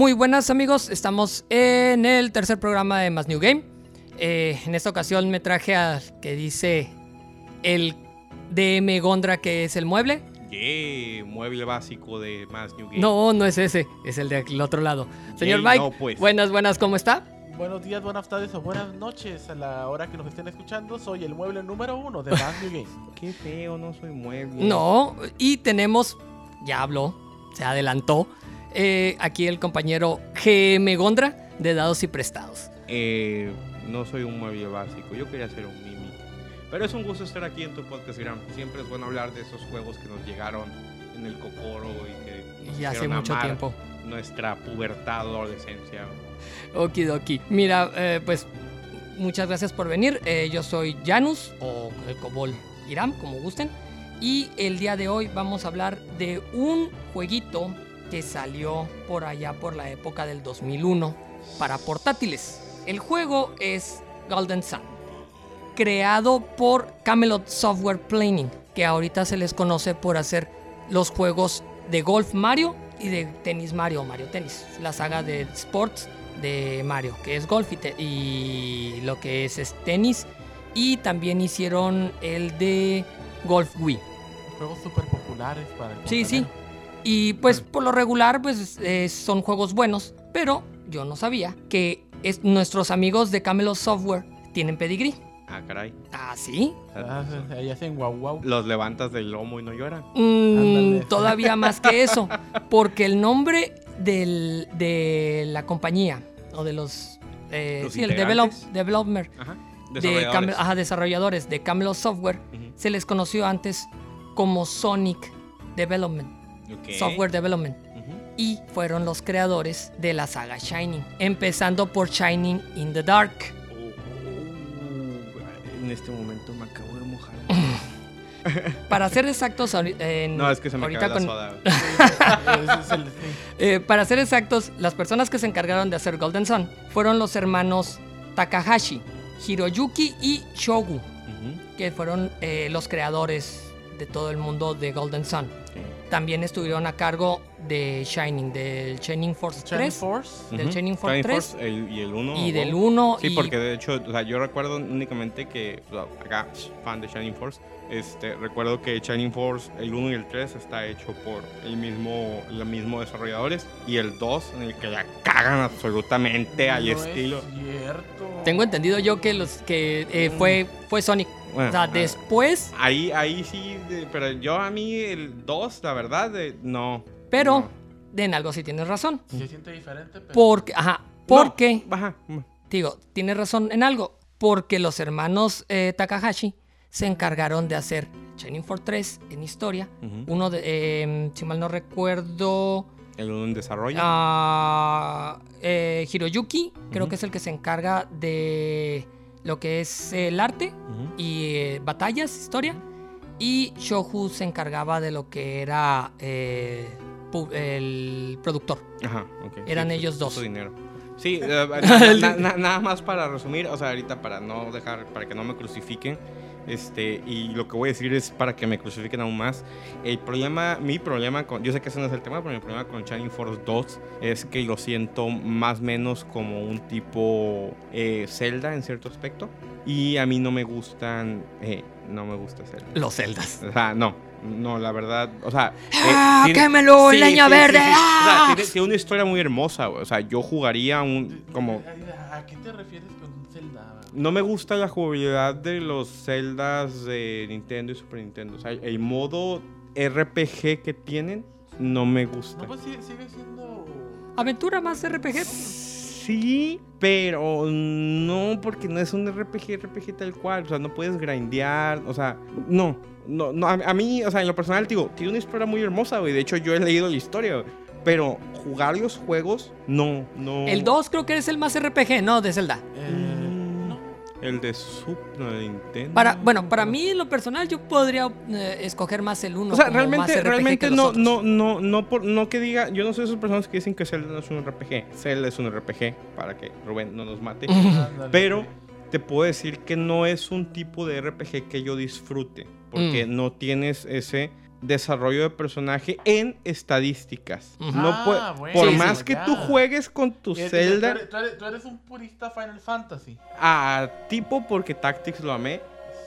Muy buenas amigos, estamos en el tercer programa de Más New Game. Eh, en esta ocasión me traje al que dice el DM Gondra que es el mueble. Yeah, mueble básico de Más New Game. No, no es ese, es el del otro lado. Señor Mike, no, pues. buenas, buenas, ¿cómo está? Buenos días, buenas tardes o buenas noches a la hora que nos estén escuchando. Soy el mueble número uno de Más New Game. Qué feo, no soy mueble. No, y tenemos, ya habló, se adelantó, eh, aquí el compañero GM Gondra de Dados y Prestados. Eh, no soy un mueble básico, yo quería ser un mimic. Pero es un gusto estar aquí en tu podcast, Irán. Siempre es bueno hablar de esos juegos que nos llegaron en el cocoro y que nos Y hace mucho amar tiempo. nuestra pubertad o adolescencia. Okidoki. Mira, eh, pues muchas gracias por venir. Eh, yo soy Janus o el Cobol Iram, como gusten. Y el día de hoy vamos a hablar de un jueguito que salió por allá por la época del 2001 para portátiles. El juego es Golden Sun, creado por Camelot Software Planning, que ahorita se les conoce por hacer los juegos de Golf Mario y de Tenis Mario, Mario Tennis, la saga de Sports de Mario, que es golf y, y lo que es, es tenis. Y también hicieron el de Golf Wii. Juegos súper populares para el Sí, sí. Y pues por lo regular pues eh, son juegos buenos, pero yo no sabía que es- nuestros amigos de Camelot Software tienen pedigrí. Ah, caray. ¿Ah, sí? Ah, ahí hacen guau guau. Los levantas del lomo y no lloran. Mm, todavía más que eso, porque el nombre del- de la compañía o de los... eh, Los sí, el develop, developer Ajá. de Desarrolladores. Camel- ajá, desarrolladores de Camelot Software se les conoció antes como Sonic Development, Software Development. Y fueron los creadores de la saga Shining, empezando por Shining in the Dark. Uh, en este momento me acabo de mojar. Para ser exactos, en- No, es que se me ahorita la soda. Eh, para ser exactos, las personas que se encargaron de hacer Golden Sun fueron los hermanos Takahashi, Hiroyuki y Shogu, que fueron eh, los creadores de todo el mundo de Golden Sun. También estuvieron a cargo de Shining, del Shining Force Shining 3, Force. del Ujú. Shining Force Shining 3 Force, el- y el 1. y del 1 Sí, y porque de hecho, o sea, yo recuerdo únicamente que, o sea, acá, fan de Shining Force, este, recuerdo que Shining Force, el 1 y el 3 está hecho por el mismo, los mismos desarrolladores, y el 2, en el que la cagan absolutamente al No es estilo. cierto. Tengo entendido yo que los que eh, fue, fue Sonic. Bueno, o sea, después, Ahí, ahí sí, de- pero yo a mí el 2, la verdad, de- no. pero no. en algo sí tienes razón. Se siente diferente, pero. Porque, ajá, porque, No, Ajá. digo, tienes razón en algo. Porque los hermanos eh, Takahashi se encargaron de hacer Shining Force 3 en historia. Uno de, eh, si mal no recuerdo, El 1 en desarrollo. ah, eh, Hiroyuki, creo que es el que se encarga de lo que es el arte. Y eh, batallas, historia. Y Shohu se encargaba de lo que era eh, el productor. Ajá, ok. Eran Sí, ellos dos. su dinero. Sí, na- na- na- nada más para resumir, o sea, ahorita para no dejar, para que no me crucifiquen, este, y lo que voy a decir es para que me crucifiquen aún más. El problema, mi problema con, yo sé que ese no es el tema, pero mi problema con Shining Force 2 es que lo siento más o menos como un tipo eh, Zelda en cierto aspecto, y a mí no me gustan, eh, no me gusta Zelda. Los celdas. O sea, no, no, la verdad, o sea... eh, ¡Ah, tiene- quémelo, Sí, leña sí, sí, verde! sí. O sea, ¡Ah! tiene, tiene una historia muy hermosa, güey. O sea, yo jugaría un... como... ¿A qué te refieres con Zelda? No me gusta la jugabilidad de los Zeldas de Nintendo y Super Nintendo. O sea, el modo RPG que tienen no me gusta. No, pues sigue, sigue siendo. Aventura más RPG. Sí, pero no, porque no es un RPG, RPG tal cual. O sea, no puedes grindear. O sea, no. No, no a, a mí, o sea, en lo personal, digo, tiene una historia muy hermosa, güey. De hecho, yo he leído la historia, güey. Pero jugar los juegos, no, no. El 2 creo que es el más RPG, no, de Zelda. Eh, no. El de de Nintendo. Para, bueno, para mí, en lo personal, yo podría eh, escoger más el 1. O sea, realmente, realmente no, no. no, no, no, por, no que diga, yo no soy de esas personas que dicen que Zelda no es un RPG. Zelda es un RPG, para que Rubén no nos mate. Pero te puedo decir que no es un tipo de RPG que yo disfrute. Porque Mm. no tienes ese desarrollo de personaje en estadísticas. No Ah, bueno, por sí, más sí, que ya. tú juegues con tu Eh, Zelda, Tú eres, tú eres- tú eres un purista Final Fantasy. a tipo porque Tactics lo amé.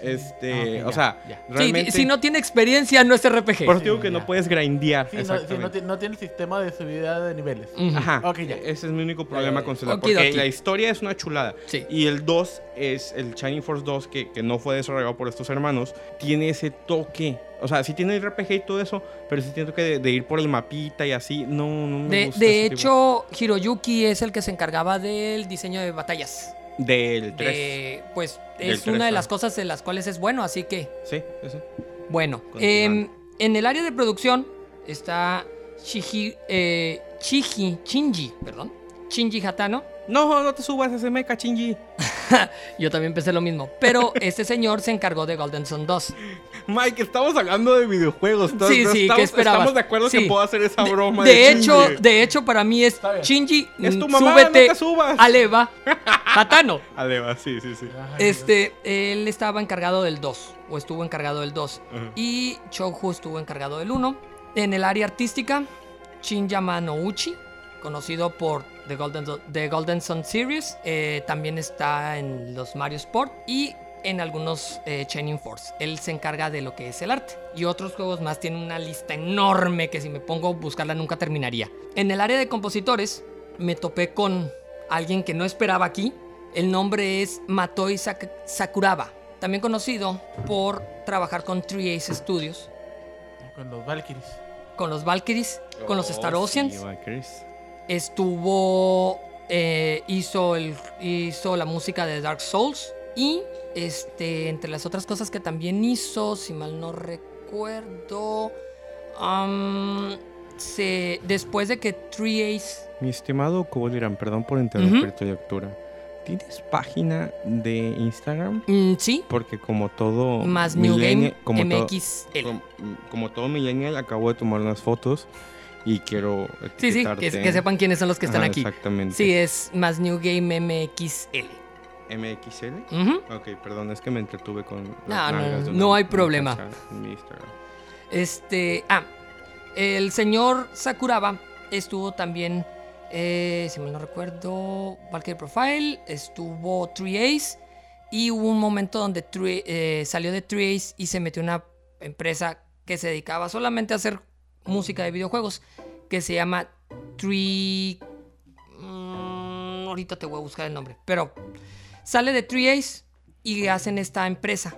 Este, Ah, o ya, sea, ya. Sí, realmente. si no tiene experiencia, no es RPG. por eso digo que no puedes grindear. Sí, no, sí, no, tiene sistema de subida de niveles. Ujú. Ajá. Ok, ya. Ese es mi único problema ya, con ya. Zelda. Okidoki. Porque la historia es una chulada. Sí. Y el 2 es el Shining Force 2, que, que no fue desarrollado por estos hermanos. Tiene ese toque. O sea, sí tiene el RPG y todo eso, pero sí tiene toque de, de ir por el mapita y así. No, no me De, gusta de ese tipo. hecho, Hiroyuki es el que se encargaba del diseño de batallas. Del 3. De- pues Del es una de ah. las cosas de las cuales es bueno, así que Sí, sí, bueno. Em, en el área de producción está Shiji, eh, Chiji, Shinji, perdón, Shinji Hatano. No, no te subas ese mecha, Shinji. Yo también pensé lo mismo, pero este señor se encargó de Golden Sun 2. Mike, estamos hablando de videojuegos. ¿no? Sí, sí, ¿qué estamos, esperabas? Estamos de acuerdo Sí. que puedo hacer esa broma. De hecho, Shinji. de hecho para mí es. Shinji, Es tu mm, mamá, súbete no te subas. al Eva Hatano. Aleva, sí, sí, sí. Ay, Este, él estaba encargado del 2, o estuvo encargado del 2. Ajá. Y Chouhu estuvo encargado del 1. En el área artística, Shinyama Nouchi, conocido por The Golden, The Golden Sun Series, eh, también está en los Mario Sport y en algunos eh, Shining Force. Él se encarga de lo que es el arte. Y otros juegos más tienen una lista enorme que si me pongo a buscarla nunca terminaría. En el área de compositores, me topé con alguien que no esperaba aquí. El nombre es Matoi Sak- Sakuraba, también conocido por trabajar con 3Ace Studios, Con los Valkyries. con los Valkyries, con los Star Oh, Oceans. sí, Valkyries. Estuvo. eh, hizo, el, hizo la música de Dark Souls. Y este, entre las otras cosas que también hizo, si mal no recuerdo. se, después de que 3Ace. Mi estimado Kubolirán, perdón por interrumpir tu lectura. ¿Tienes página de Instagram? mm, sí, Porque como todo más New Game todo- MXL. como, como todo millennial, acabo de tomar unas fotos y quiero Sí, sí, que, sepan quiénes son los que están Ajá, aquí. Exactamente. Sí, es más New Game MXL. MXL. Ujú. Ok, perdón, es que me entretuve con. No, las no, hay problema. Este. Ah, el señor Sakuraba estuvo también. eh, si mal no recuerdo, Valkyrie Profile, estuvo 3Ace. Y hubo un momento donde Three- eh, salió de 3Ace y se metió una empresa que se dedicaba solamente a hacer música de videojuegos. Que se llama Tree. Mm, ahorita te voy a buscar el nombre. Pero sale de 3Ace y hacen esta empresa.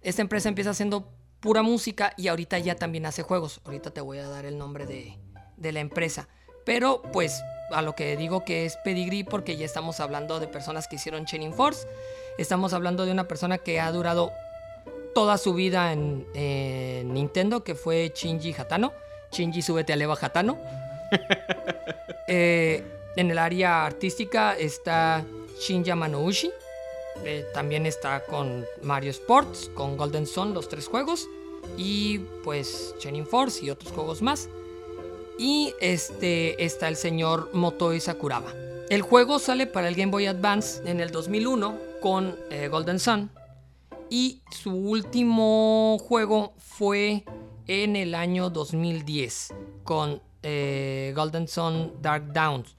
Esta empresa empieza haciendo pura música y ahorita ya también hace juegos. Ahorita te voy a dar el nombre de, de la empresa. Pero pues a lo que digo que es Pedigree porque ya estamos hablando de personas que hicieron Chaining Force. Estamos hablando de una persona que ha durado toda su vida en, en Nintendo, que fue Shinji Hatano. Shinji, súbete a Leva Hatano. Eh, en el área artística está Shinya Manouchi. Eh, también está con Mario Sports, con Golden Sun, los tres juegos. Y pues Shining Force y otros juegos más. Y este está el señor Motoi Sakuraba. El juego sale para el Game Boy Advance en el 2001 con eh, Golden Sun. Y su último juego fue en el año 2010 con eh, Golden Sun Dark Downs.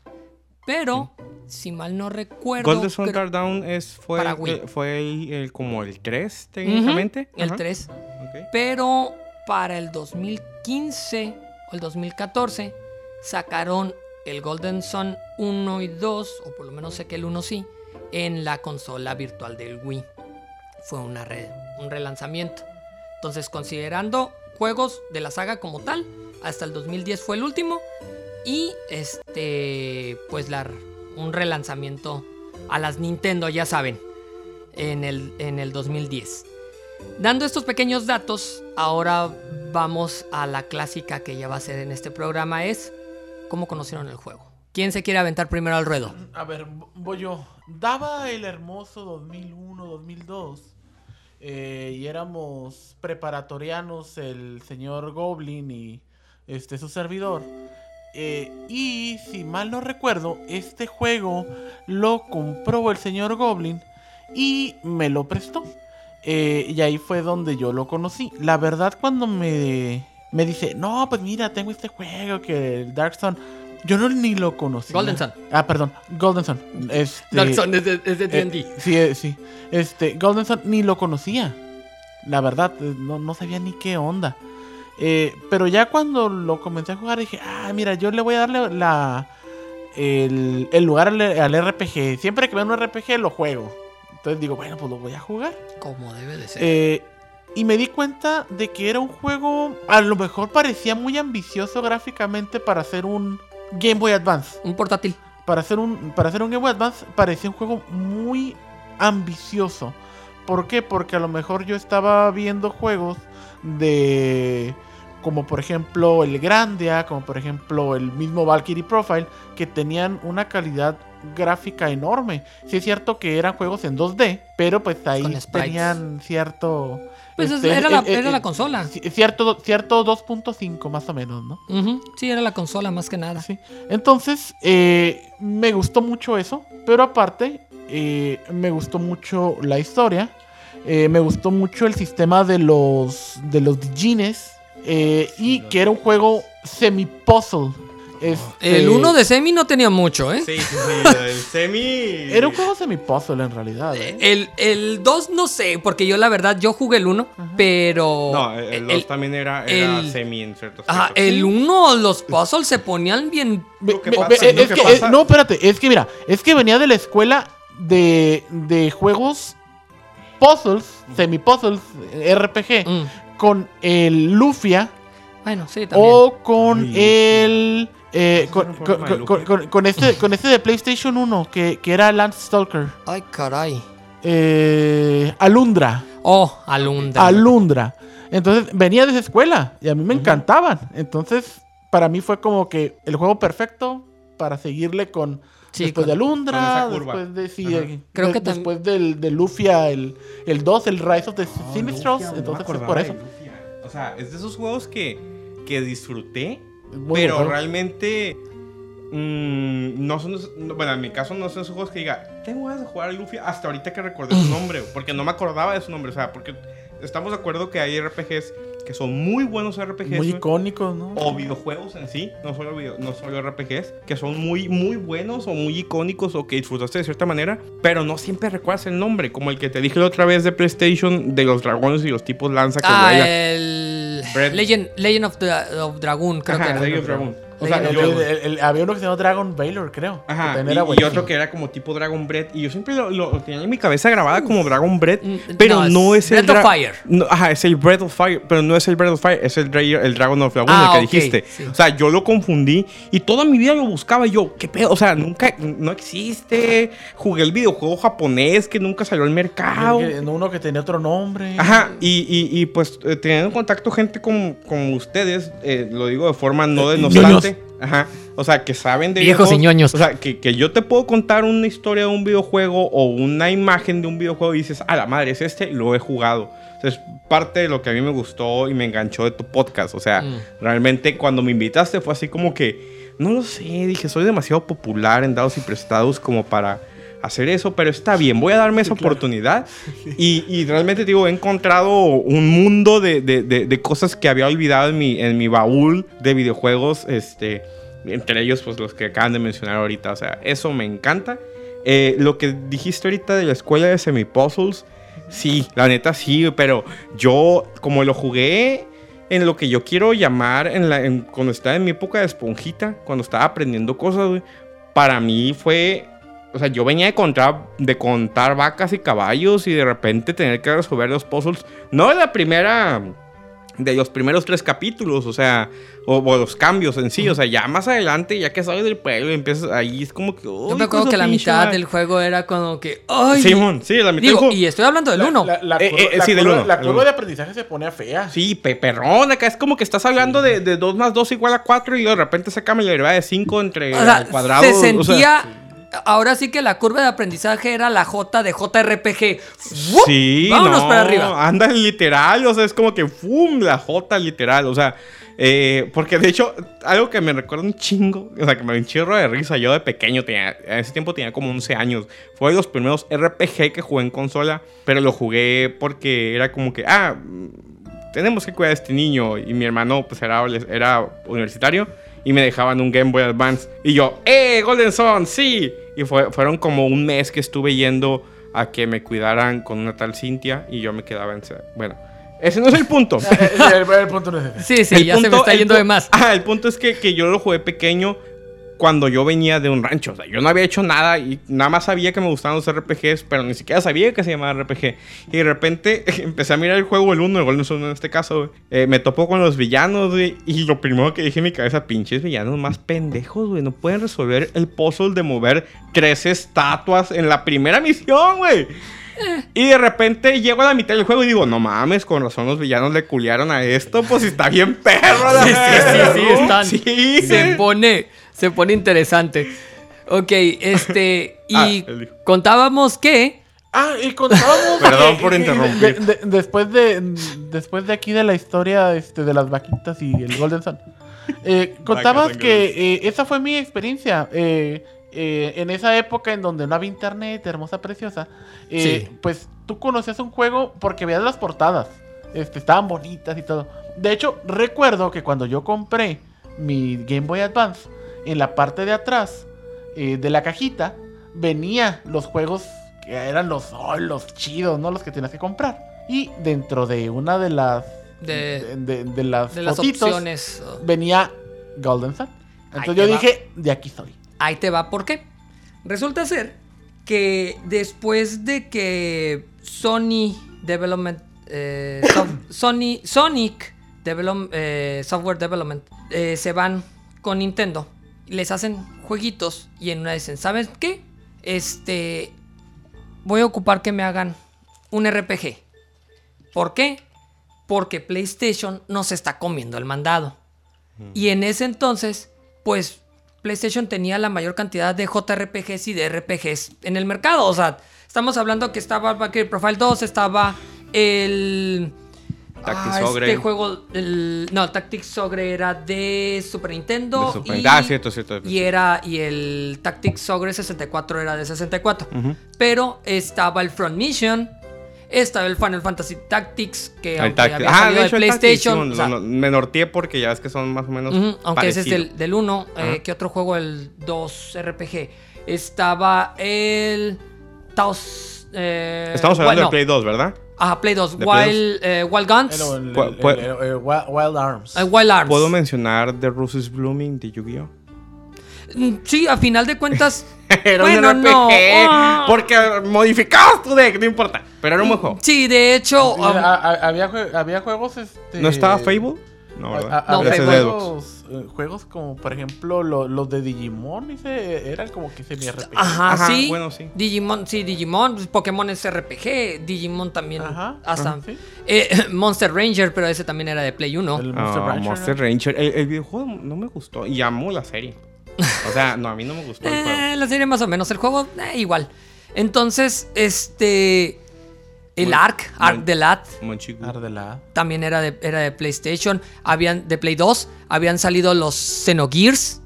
Pero, si mal no recuerdo... Golden Sun Down es, fue, Para el- Wii. fue el, el- como el 3 técnicamente. El Ajá. 3. Ok. Pero para el 2015 o el 2014 sacaron el Golden Sun 1 y 2, o por lo menos sé que el 1 sí, en la consola virtual del Wii. Fue una re- un relanzamiento. Entonces, considerando juegos de la saga como tal, hasta el 2010 fue el último. Y este, pues un relanzamiento a las Nintendo, ya saben, en el, en el 2010. Dando estos pequeños datos, ahora vamos a la clásica que ya va a ser en este programa, es cómo conocieron el juego. ¿Quién se quiere aventar primero al ruedo? A ver, voy yo. Daba el hermoso 2001-2002 eh, y éramos preparatorianos el señor Goblin y este su servidor. Eh, y si mal no recuerdo, este juego lo compró el señor Goblin y me lo prestó. Eh, y ahí fue donde yo lo conocí. La verdad, cuando me me dice, no, pues mira, tengo este juego que el Dark Sun. Yo no ni lo conocía. Golden Sun. Ah, perdón, Golden Sun. Este, Dark Sun es de, es de eh, D&D. sí, eh, sí. Este, Golden Sun ni lo conocía. La verdad, no, no sabía ni qué onda. Eh, pero ya cuando lo comencé a jugar dije, ah, mira, yo le voy a darle la, el, el lugar al, al RPG. Siempre que veo un RPG lo juego. Entonces digo, bueno, pues lo voy a jugar. Como debe de ser. Eh, y me di cuenta de que era un juego, a lo mejor parecía muy ambicioso gráficamente para hacer un Game Boy Advance. Un portátil. Para hacer un, para hacer un Game Boy Advance parecía un juego muy ambicioso. ¿Por qué? Porque a lo mejor yo estaba viendo juegos de... Como por ejemplo el Grandia, como por ejemplo el mismo Valkyrie Profile, que tenían una calidad gráfica enorme. Sí es cierto que eran juegos en 2D, pero pues ahí tenían cierto... Pues es- este, era, la, eh, eh, era la consola. ci- Cierto, cierto 2.5 más o menos, ¿no? Sí, era la consola más que nada. Sí. Entonces, eh, me gustó mucho eso. Pero aparte, eh, me gustó mucho la historia. Eh, me gustó mucho el sistema de los de los Digines. eh, y que era un juego semi-puzzle. Este, El 1 de Semi no tenía mucho, ¿eh? Sí, sí, sí. El semi. Era un juego semi-puzzle en realidad. ¿eh? El, el 2 no sé, porque yo la verdad, yo jugué el 1, pero... No, el 2 también era, era el- semi en ciertos Ajá, aspectos. el 1, los puzzles se ponían bien... Es que que, eh, no, espérate, es que mira, es que venía de la escuela de, de juegos puzzles, semi-puzzles, eh, RPG, Mm, con el Lufia Bueno, sí, también. o con Ay, el... eh, con- con este, con este de PlayStation 1, que, que era Lance Stalker. Ay, caray. Eh, Alundra. Oh, Alundra. Alundra. Entonces venía de esa escuela y a mí me encantaban. Entonces, para mí fue como que el juego perfecto para seguirle con Sí, después con- de Alundra, después de sí, Creo de- que después del de Lufia el, el 2, el Rise of the Sinistros, Lufia, no me entonces fue acordaba por eso. O sea, es de esos juegos que, que disfruté, Muy pero realmente mm, no son, no- bueno, en mi caso no son esos juegos que diga, tengo ganas de jugar a Lufia hasta ahorita que recordé su nombre, porque no me acordaba de su nombre, o sea, porque estamos de acuerdo que hay RPGs que son muy buenos RPGs, muy icónicos, ¿no? o videojuegos en sí, no solo, video- no solo RPGs, que son muy, muy buenos o muy icónicos o que disfrutaste de cierta manera, pero no siempre recuerdas el nombre, como el que te dije la otra vez de PlayStation de los dragones y los tipos lanza que Ah, el... Legend, Legend of, the, of Dragoon, creo Ajá, que era. Legend of Dragon. O sea, yo- El- el- el- había uno que se llamaba Dragon Baylor, creo. Ajá, y, otro que era como tipo Dragon Bread. Y yo siempre lo, lo tenía en mi cabeza grabada como Dragon Bread. Mm, Pero no, no, es es el. Breath of Fire. No, ajá, es el Breath of Fire. Pero no es el Breath of Fire, es el, el Dragon of Dragon, Ah, el que dijiste. sí. O sea, yo lo confundí. Y toda mi vida lo buscaba. y Yo, ¿qué pedo? O sea, nunca. No existe. Jugué el videojuego japonés que nunca salió al mercado. Que- Uno que tenía otro nombre. Ajá, y, y, y, pues eh, teniendo en contacto gente como, como ustedes, eh, lo digo de forma no Ajá, o sea, que saben de Viejos y ñoños. O sea, que, que yo te puedo contar una historia de un videojuego o una imagen de un videojuego y dices, a la madre, es este, lo he jugado. O sea, es parte de lo que a mí me gustó y me enganchó de tu podcast. O sea, Mm. realmente cuando me invitaste fue así como que, no lo sé, dije, soy demasiado popular en dados y prestados como para hacer eso, pero está bien, voy a darme esa oportunidad. Y, y realmente, digo, he encontrado un mundo de, de- de- de cosas que había olvidado en mi, en mi baúl de videojuegos, este, entre ellos, pues los que acaban de mencionar ahorita. O sea, eso me encanta. Eh, lo que dijiste ahorita de la escuela de semi-puzzles, sí, la neta sí, pero yo, como lo jugué en lo que yo quiero llamar, en la, en- cuando estaba en mi época de esponjita, cuando estaba aprendiendo cosas, para mí fue o sea, yo venía de contar, de contar vacas y caballos y de repente tener que resolver los puzzles. No de la primera. De los primeros tres capítulos, o sea, o, o los cambios en sí, o sea, ya más adelante, ya que sales del pueblo y empiezas ahí, es como que. Yo me acuerdo que la mitad del juego era como que... ¡Ay! Simón, sí, la mitad Digo, del juego. y estoy hablando del La- 1. La, la Eh, curva, eh, la sí, del curva- uno, la curva uno. de aprendizaje se pone fea. Sí, pe- perrón, acá es como que estás hablando de, de 2 más 2 igual a 4 y de repente saca la derivada de 5 entre O sea, cuadrados. se o sea, sentía... Ahora sí que la curva de aprendizaje era la J de JRPG. ¡Wup! Sí, Vámonos no, para arriba. Anda literal, o sea, es como que ¡fum! La J literal, o sea, eh, porque de hecho, algo que me recuerda un chingo, o sea, que me da un chirro de risa, yo de pequeño, tenía, en ese tiempo tenía como 11 años, fue de los primeros RPG que jugué en consola, pero lo jugué porque era como que, ah, tenemos que cuidar a este niño. Y mi hermano, pues era, era universitario y me dejaban un Game Boy Advance. Y yo, ¡eh, Golden Sun! ¡Sí! Y fue, fueron como un mes que estuve yendo a que me cuidaran con una tal Cintia y yo me quedaba en... Bueno, ese no es el punto. el, el punto no es ese. Sí, sí, El ya se me está yendo de más. Ah, el punto es que, que yo lo jugué pequeño cuando yo venía de un rancho. O sea, yo no había hecho nada y nada más sabía que me gustaban los RPGs, pero ni siquiera sabía que se llamaba RPG. Y de repente empecé a mirar el juego, el 1, el Golden Sun en este caso, güey. Eh, me topó con los villanos, güey. Y lo primero que dije en mi cabeza, pinches villanos más pendejos, güey. No pueden resolver el puzzle de mover tres estatuas en la primera misión, güey. Y de repente llego a la mitad del juego y digo, no mames, con razón los villanos le culiaron a esto, pues está bien perro. la Sí, sí, sí, verdad". sí, están. Sí. Se pone, se pone interesante. Ok, este. Y Ah, contábamos que. Ah, y contábamos. Perdón por interrumpir. de- de- después, de, después de aquí de la historia este, de las vaquitas y el Golden Sun, eh, contabas que eh, esa fue mi experiencia. eh, eh, en esa época en donde no había internet, hermosa, preciosa, eh, Sí. pues tú conocías un juego porque veías las portadas. Este, estaban bonitas y todo. De hecho, recuerdo que cuando yo compré mi Game Boy Advance, en la parte de atrás eh, de la cajita, venía los juegos que eran los, oh, los chidos, ¿no? Los que tenías que comprar. Y dentro de una de las De- de, de las, De las fotitos, opciones. venía Golden Sun. Entonces yo va. dije, de aquí soy. Ahí te va, ¿por qué? Resulta ser que después de que Sony Development. eh, Sony, Sonic Develop- eh, Software Development eh, se van con Nintendo. Les hacen jueguitos y en una dicen, ¿sabes qué? Este. Voy a ocupar que me hagan un RPG. ¿Por qué? Porque PlayStation nos está comiendo el mandado. Y en ese entonces, pues PlayStation tenía la mayor cantidad de JRPGs y de RPGs en el mercado. O sea, estamos hablando que estaba Valkyrie Profile 2, estaba el... Tactics ah, Ogre. Este juego, el- no, Tactics Ogre era de Super Nintendo. De Super- y, Ah, cierto, cierto. Y era, y el Tactics Ogre 64 era de 64. Ujú. Pero estaba el Front Mission, estaba el Final Fantasy Tactics, que El Tactics. había Ah, de de hecho, el Tactics, PlayStation. sí, o sea, no, no, me norteé porque ya ves que son más o menos. Aunque ese es del, del 1. Ajá. ¿Qué otro juego? El 2 RPG. Estaba el. Taos. eh, Estamos hablando bueno, del Play 2, ¿verdad? Ajá, Play 2. ¿De Play Wild, eh, Wild Guns. Era el- Pu- el- pu- el- el- el Wild Arms. eh, Wild Arms. ¿Puedo mencionar The Roses Blooming de Yu-Gi-Oh? Mm, Sí, a final de cuentas. Era Bueno, un RPG. no. Porque modificabas tu deck, no importa. Pero era un buen juego. sí, de hecho. Um, a- a- había, había juegos. Este, ¿No estaba Fable? No, a- ¿verdad? a- No, había Ese es Fable. Juegos, eh, juegos como, por ejemplo, lo- los de Digimon. ese, eran como que semi-RPG. Ajá, Ajá, sí. bueno, sí. Digimon, sí, Digimon. pues, Pokémon es RPG. Digimon también. Ajá, hasta. sí. eh, Monster Ranger, pero ese también era de Play 1. El Ah, Monster Rancher, Monster ¿no? Ranger. El, el videojuego no me gustó. Y amo la serie. O sea, no, a mí no me gustó el juego. Eh, la serie más o menos, el juego eh, igual. Entonces, este... El Muy- Ark, Ark muy- de Lat, también era de, era de PlayStation. Habían, de Play 2, habían salido los Xenogears.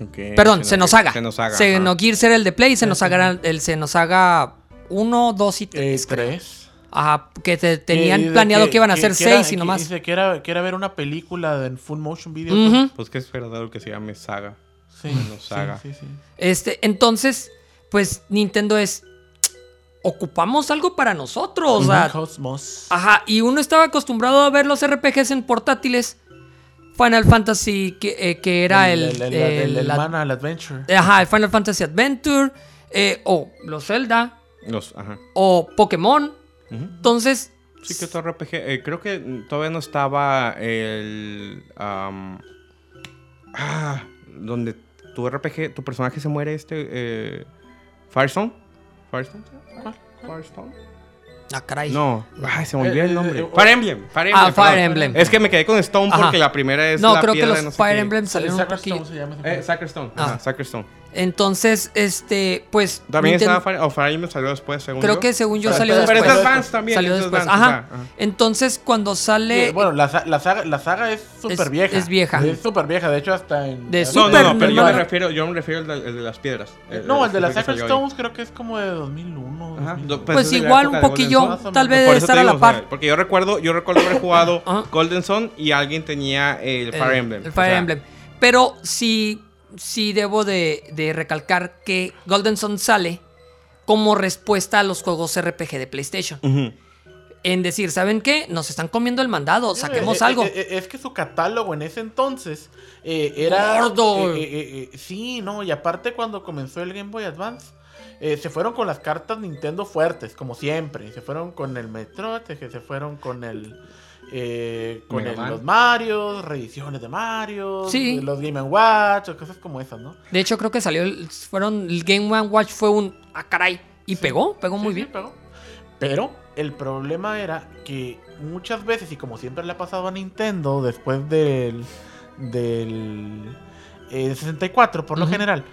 Ok, Perdón, Xenosaga. Xenosaga. Xenogears era el de Play, Xenosaga era el Xenosaga 1, 2 y Eh, 3. tres. Ajá, que te- tenían Y de planeado que, iban a que- hacer que era- 6 y que nomás. Dice que era, que era ver una película en full motion video. Ujú. Pues que es verdadero que se llame Saga. Sí, Xenosaga. sí, sí, sí. Este, entonces, pues Nintendo es... Ocupamos algo para nosotros. O sea, Cosmos. Ajá, y uno estaba acostumbrado a ver los RPGs en portátiles. Final Fantasy, que, eh, que era el. el, el, el- el Mana, el Adventure. ajá, el Final Fantasy Adventure. eh, o los Zelda. Los, ajá. O Pokémon. Ujú. Entonces. Sí, que otro RPG. Eh, creo que todavía no estaba el. am, ah, donde tu RPG, tu personaje se muere, este. Eh, Firestone. ¿Firestone? ¿Cuál? ¿Firestone? Ah, caray. No, ay, se me olvidó Eh, el eh, nombre. eh, Fire Emblem. Fire Emblem. Ah, Fire perdón. Emblem. Es que me quedé con Stone Ajá. porque la primera es. no, la creo que piedra los de no sé Fire qué. Emblem salieron un Sacred poquillo. Stone se llama Eh. Sacred Stone. Ah. Ajá, Sacred Stone. Entonces, este, pues. También Nintendo- estaba Fire, o Fire Emblem salió después, según Creo yo. que según yo Pero- salió pero- Pero después. es Advance también. Salió es después. Ajá. Entonces, cuando sale. Sí, bueno, la, la saga, la saga es súper vieja. es vieja. Es súper vieja, de hecho hasta en... De No, Super no, no, pero yo me refiero, yo me refiero al de, el de las piedras. No, el de las Sacred. Stones creo que es como de 2001. Ajá, 2002. do- Pues es de la igual un poquillo, tal vez Por de eso estar a la o sea, par. porque yo recuerdo, yo recuerdo haber jugado. Golden Sun y alguien tenía el Fire Emblem. El Fire Emblem. Pero sí, sí debo de, de recalcar que Golden Sun sale como respuesta a los juegos RPG de PlayStation. En decir, ¿saben qué? Nos están comiendo el mandado, saquemos Eh, eh, algo. eh, eh, es que su catálogo en ese entonces eh, era. Gordo. eh, eh, eh, eh, sí, no, y aparte cuando comenzó el Game Boy Advance. eh, se fueron con las cartas Nintendo fuertes, como siempre. Se fueron con el Metroid, se fueron con el. Eh, con el- los Mario, reediciones de Mario, Sí. los Game Watch, o cosas como esas, ¿no? De hecho, creo que salió, el- fueron, el Game One Watch fue un, ah, caray, y pegó, pegó muy Sí, bien. pegó. Pero el problema era que muchas veces, y como siempre le ha pasado a Nintendo después del, del eh, 64 por lo general,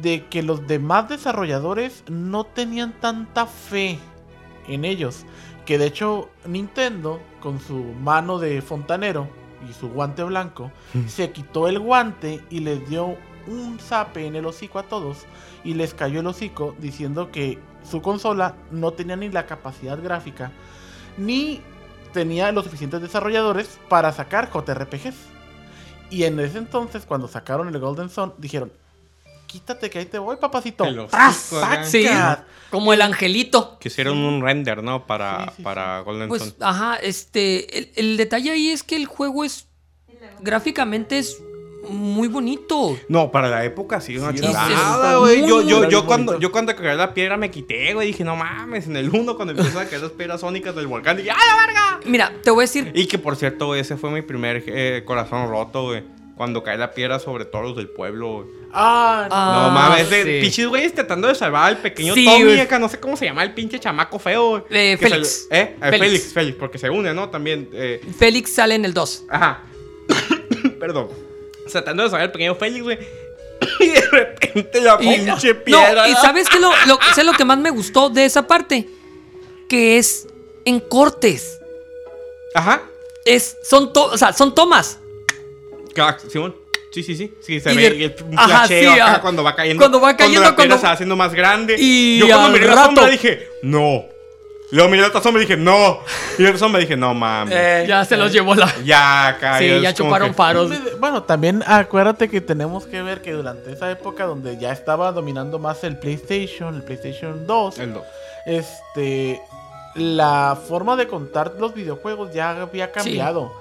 de que los demás desarrolladores no tenían tanta fe en ellos. Que de hecho Nintendo, con su mano de fontanero y su guante blanco, Mm. se quitó el guante y les dio un zape en el hocico a todos y les cayó el hocico diciendo que su consola no tenía ni la capacidad gráfica ni tenía los suficientes desarrolladores para sacar JRPGs. Y en ese entonces, cuando sacaron el Golden Sun, dijeron: Quítate que ahí te voy, papacito. ¡Sacas! como el angelito. Que hicieron un render, ¿no? Para, Sí, sí, sí. para Golden Pues, Sun. ajá, este, el, el detalle ahí es que el juego es, gráficamente es muy bonito. No, para la época sí, una Sí, chulada, güey. Yo, yo, yo, cuando, yo cuando caí la piedra me quité, güey. Dije, no mames, en el 1 cuando empezaron a caer las piedras sónicas del volcán. Dije, ¡ah, la verga! Mira, te voy a decir, Y que por cierto, ese fue mi primer eh, corazón roto, güey. Cuando cae la piedra sobre todos los del pueblo. Ah, no. Ah, No mames, de sí. pinches güeyes tratando de salvar al pequeño Sí, Tommy acá, no sé cómo se llama el pinche chamaco feo. Eh, Que Félix. ¿Eh? Eh, Félix. Félix. Félix, porque se une, ¿no? También. Eh, Félix sale en el 2. ajá. Perdón. Tratando de salvar al pequeño Félix, güey. y de repente la Y, pinche piedra. no, y sabes qué lo, lo, sé lo que más me gustó de esa parte, que es en cortes. Ajá. Es, son, to- o sea, son tomas. Simón. Sí, sí, sí. Sí, se Y ve de- el Ajá, flasheo sí, acá ajá. cuando va cayendo. Cuando va cayendo, la cuando- se va haciendo más grande. Y Yo cuando miré la rato- sombra dije, no. Luego miré la otra sombra y dije, no. Y la otra sombra dije, no mames. Eh, Ya se los llevó la. ya, cayó. Sí, ya chuparon que- faros. Bueno, también acuérdate que tenemos que ver que durante esa época donde ya estaba dominando más el PlayStation, el PlayStation 2, El dos. este la forma de contar los videojuegos ya había cambiado.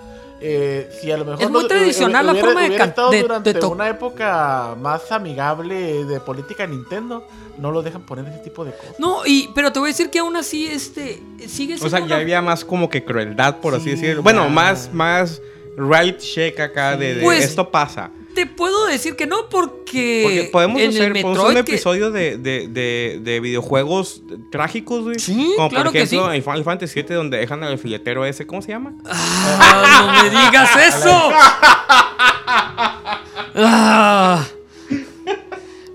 Eh, si a lo mejor Es muy no- tradicional la hubiera- forma de hubiera estado de- durante de una época más amigable de política Nintendo, no lo dejan poner ese tipo de cosas. No, y, pero te voy a decir que aún así, este, sigue O siendo sea, ya una- había más como que crueldad, por así Sí, decirlo. Bueno, ya. más, más right check acá de, de Pues- esto pasa. Te puedo decir que no porque... Porque podemos en hacer el podemos Metroid hacer un que- episodio de, de, de, de videojuegos trágicos, güey. Sí, Como claro por que ejemplo sí. en Final Fantasy VII donde dejan al filetero ese, ¿cómo se llama? Ah, no me digas eso. Ah.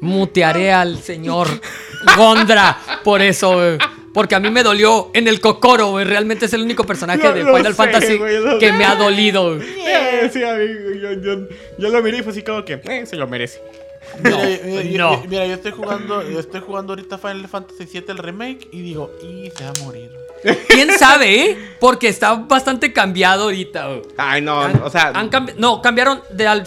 mutearé al señor Gondra por eso, güey. Porque a mí me dolió en el Kokoro, güey. Realmente es el único personaje Lo- de lo Final sé, Fantasy que sé. me ha dolido. güey. Eh, sí, amigo, yo, yo, yo lo miré y fue así como que, eh, se lo merece. No, mira, no. yo- mira, yo estoy jugando, yo estoy jugando ahorita Final Fantasy VII el remake y digo, y se va a morir. ¿Quién sabe, eh? Porque está bastante cambiado ahorita, güey. Ay, no, Han- o sea, han cambi- no, cambiaron de al...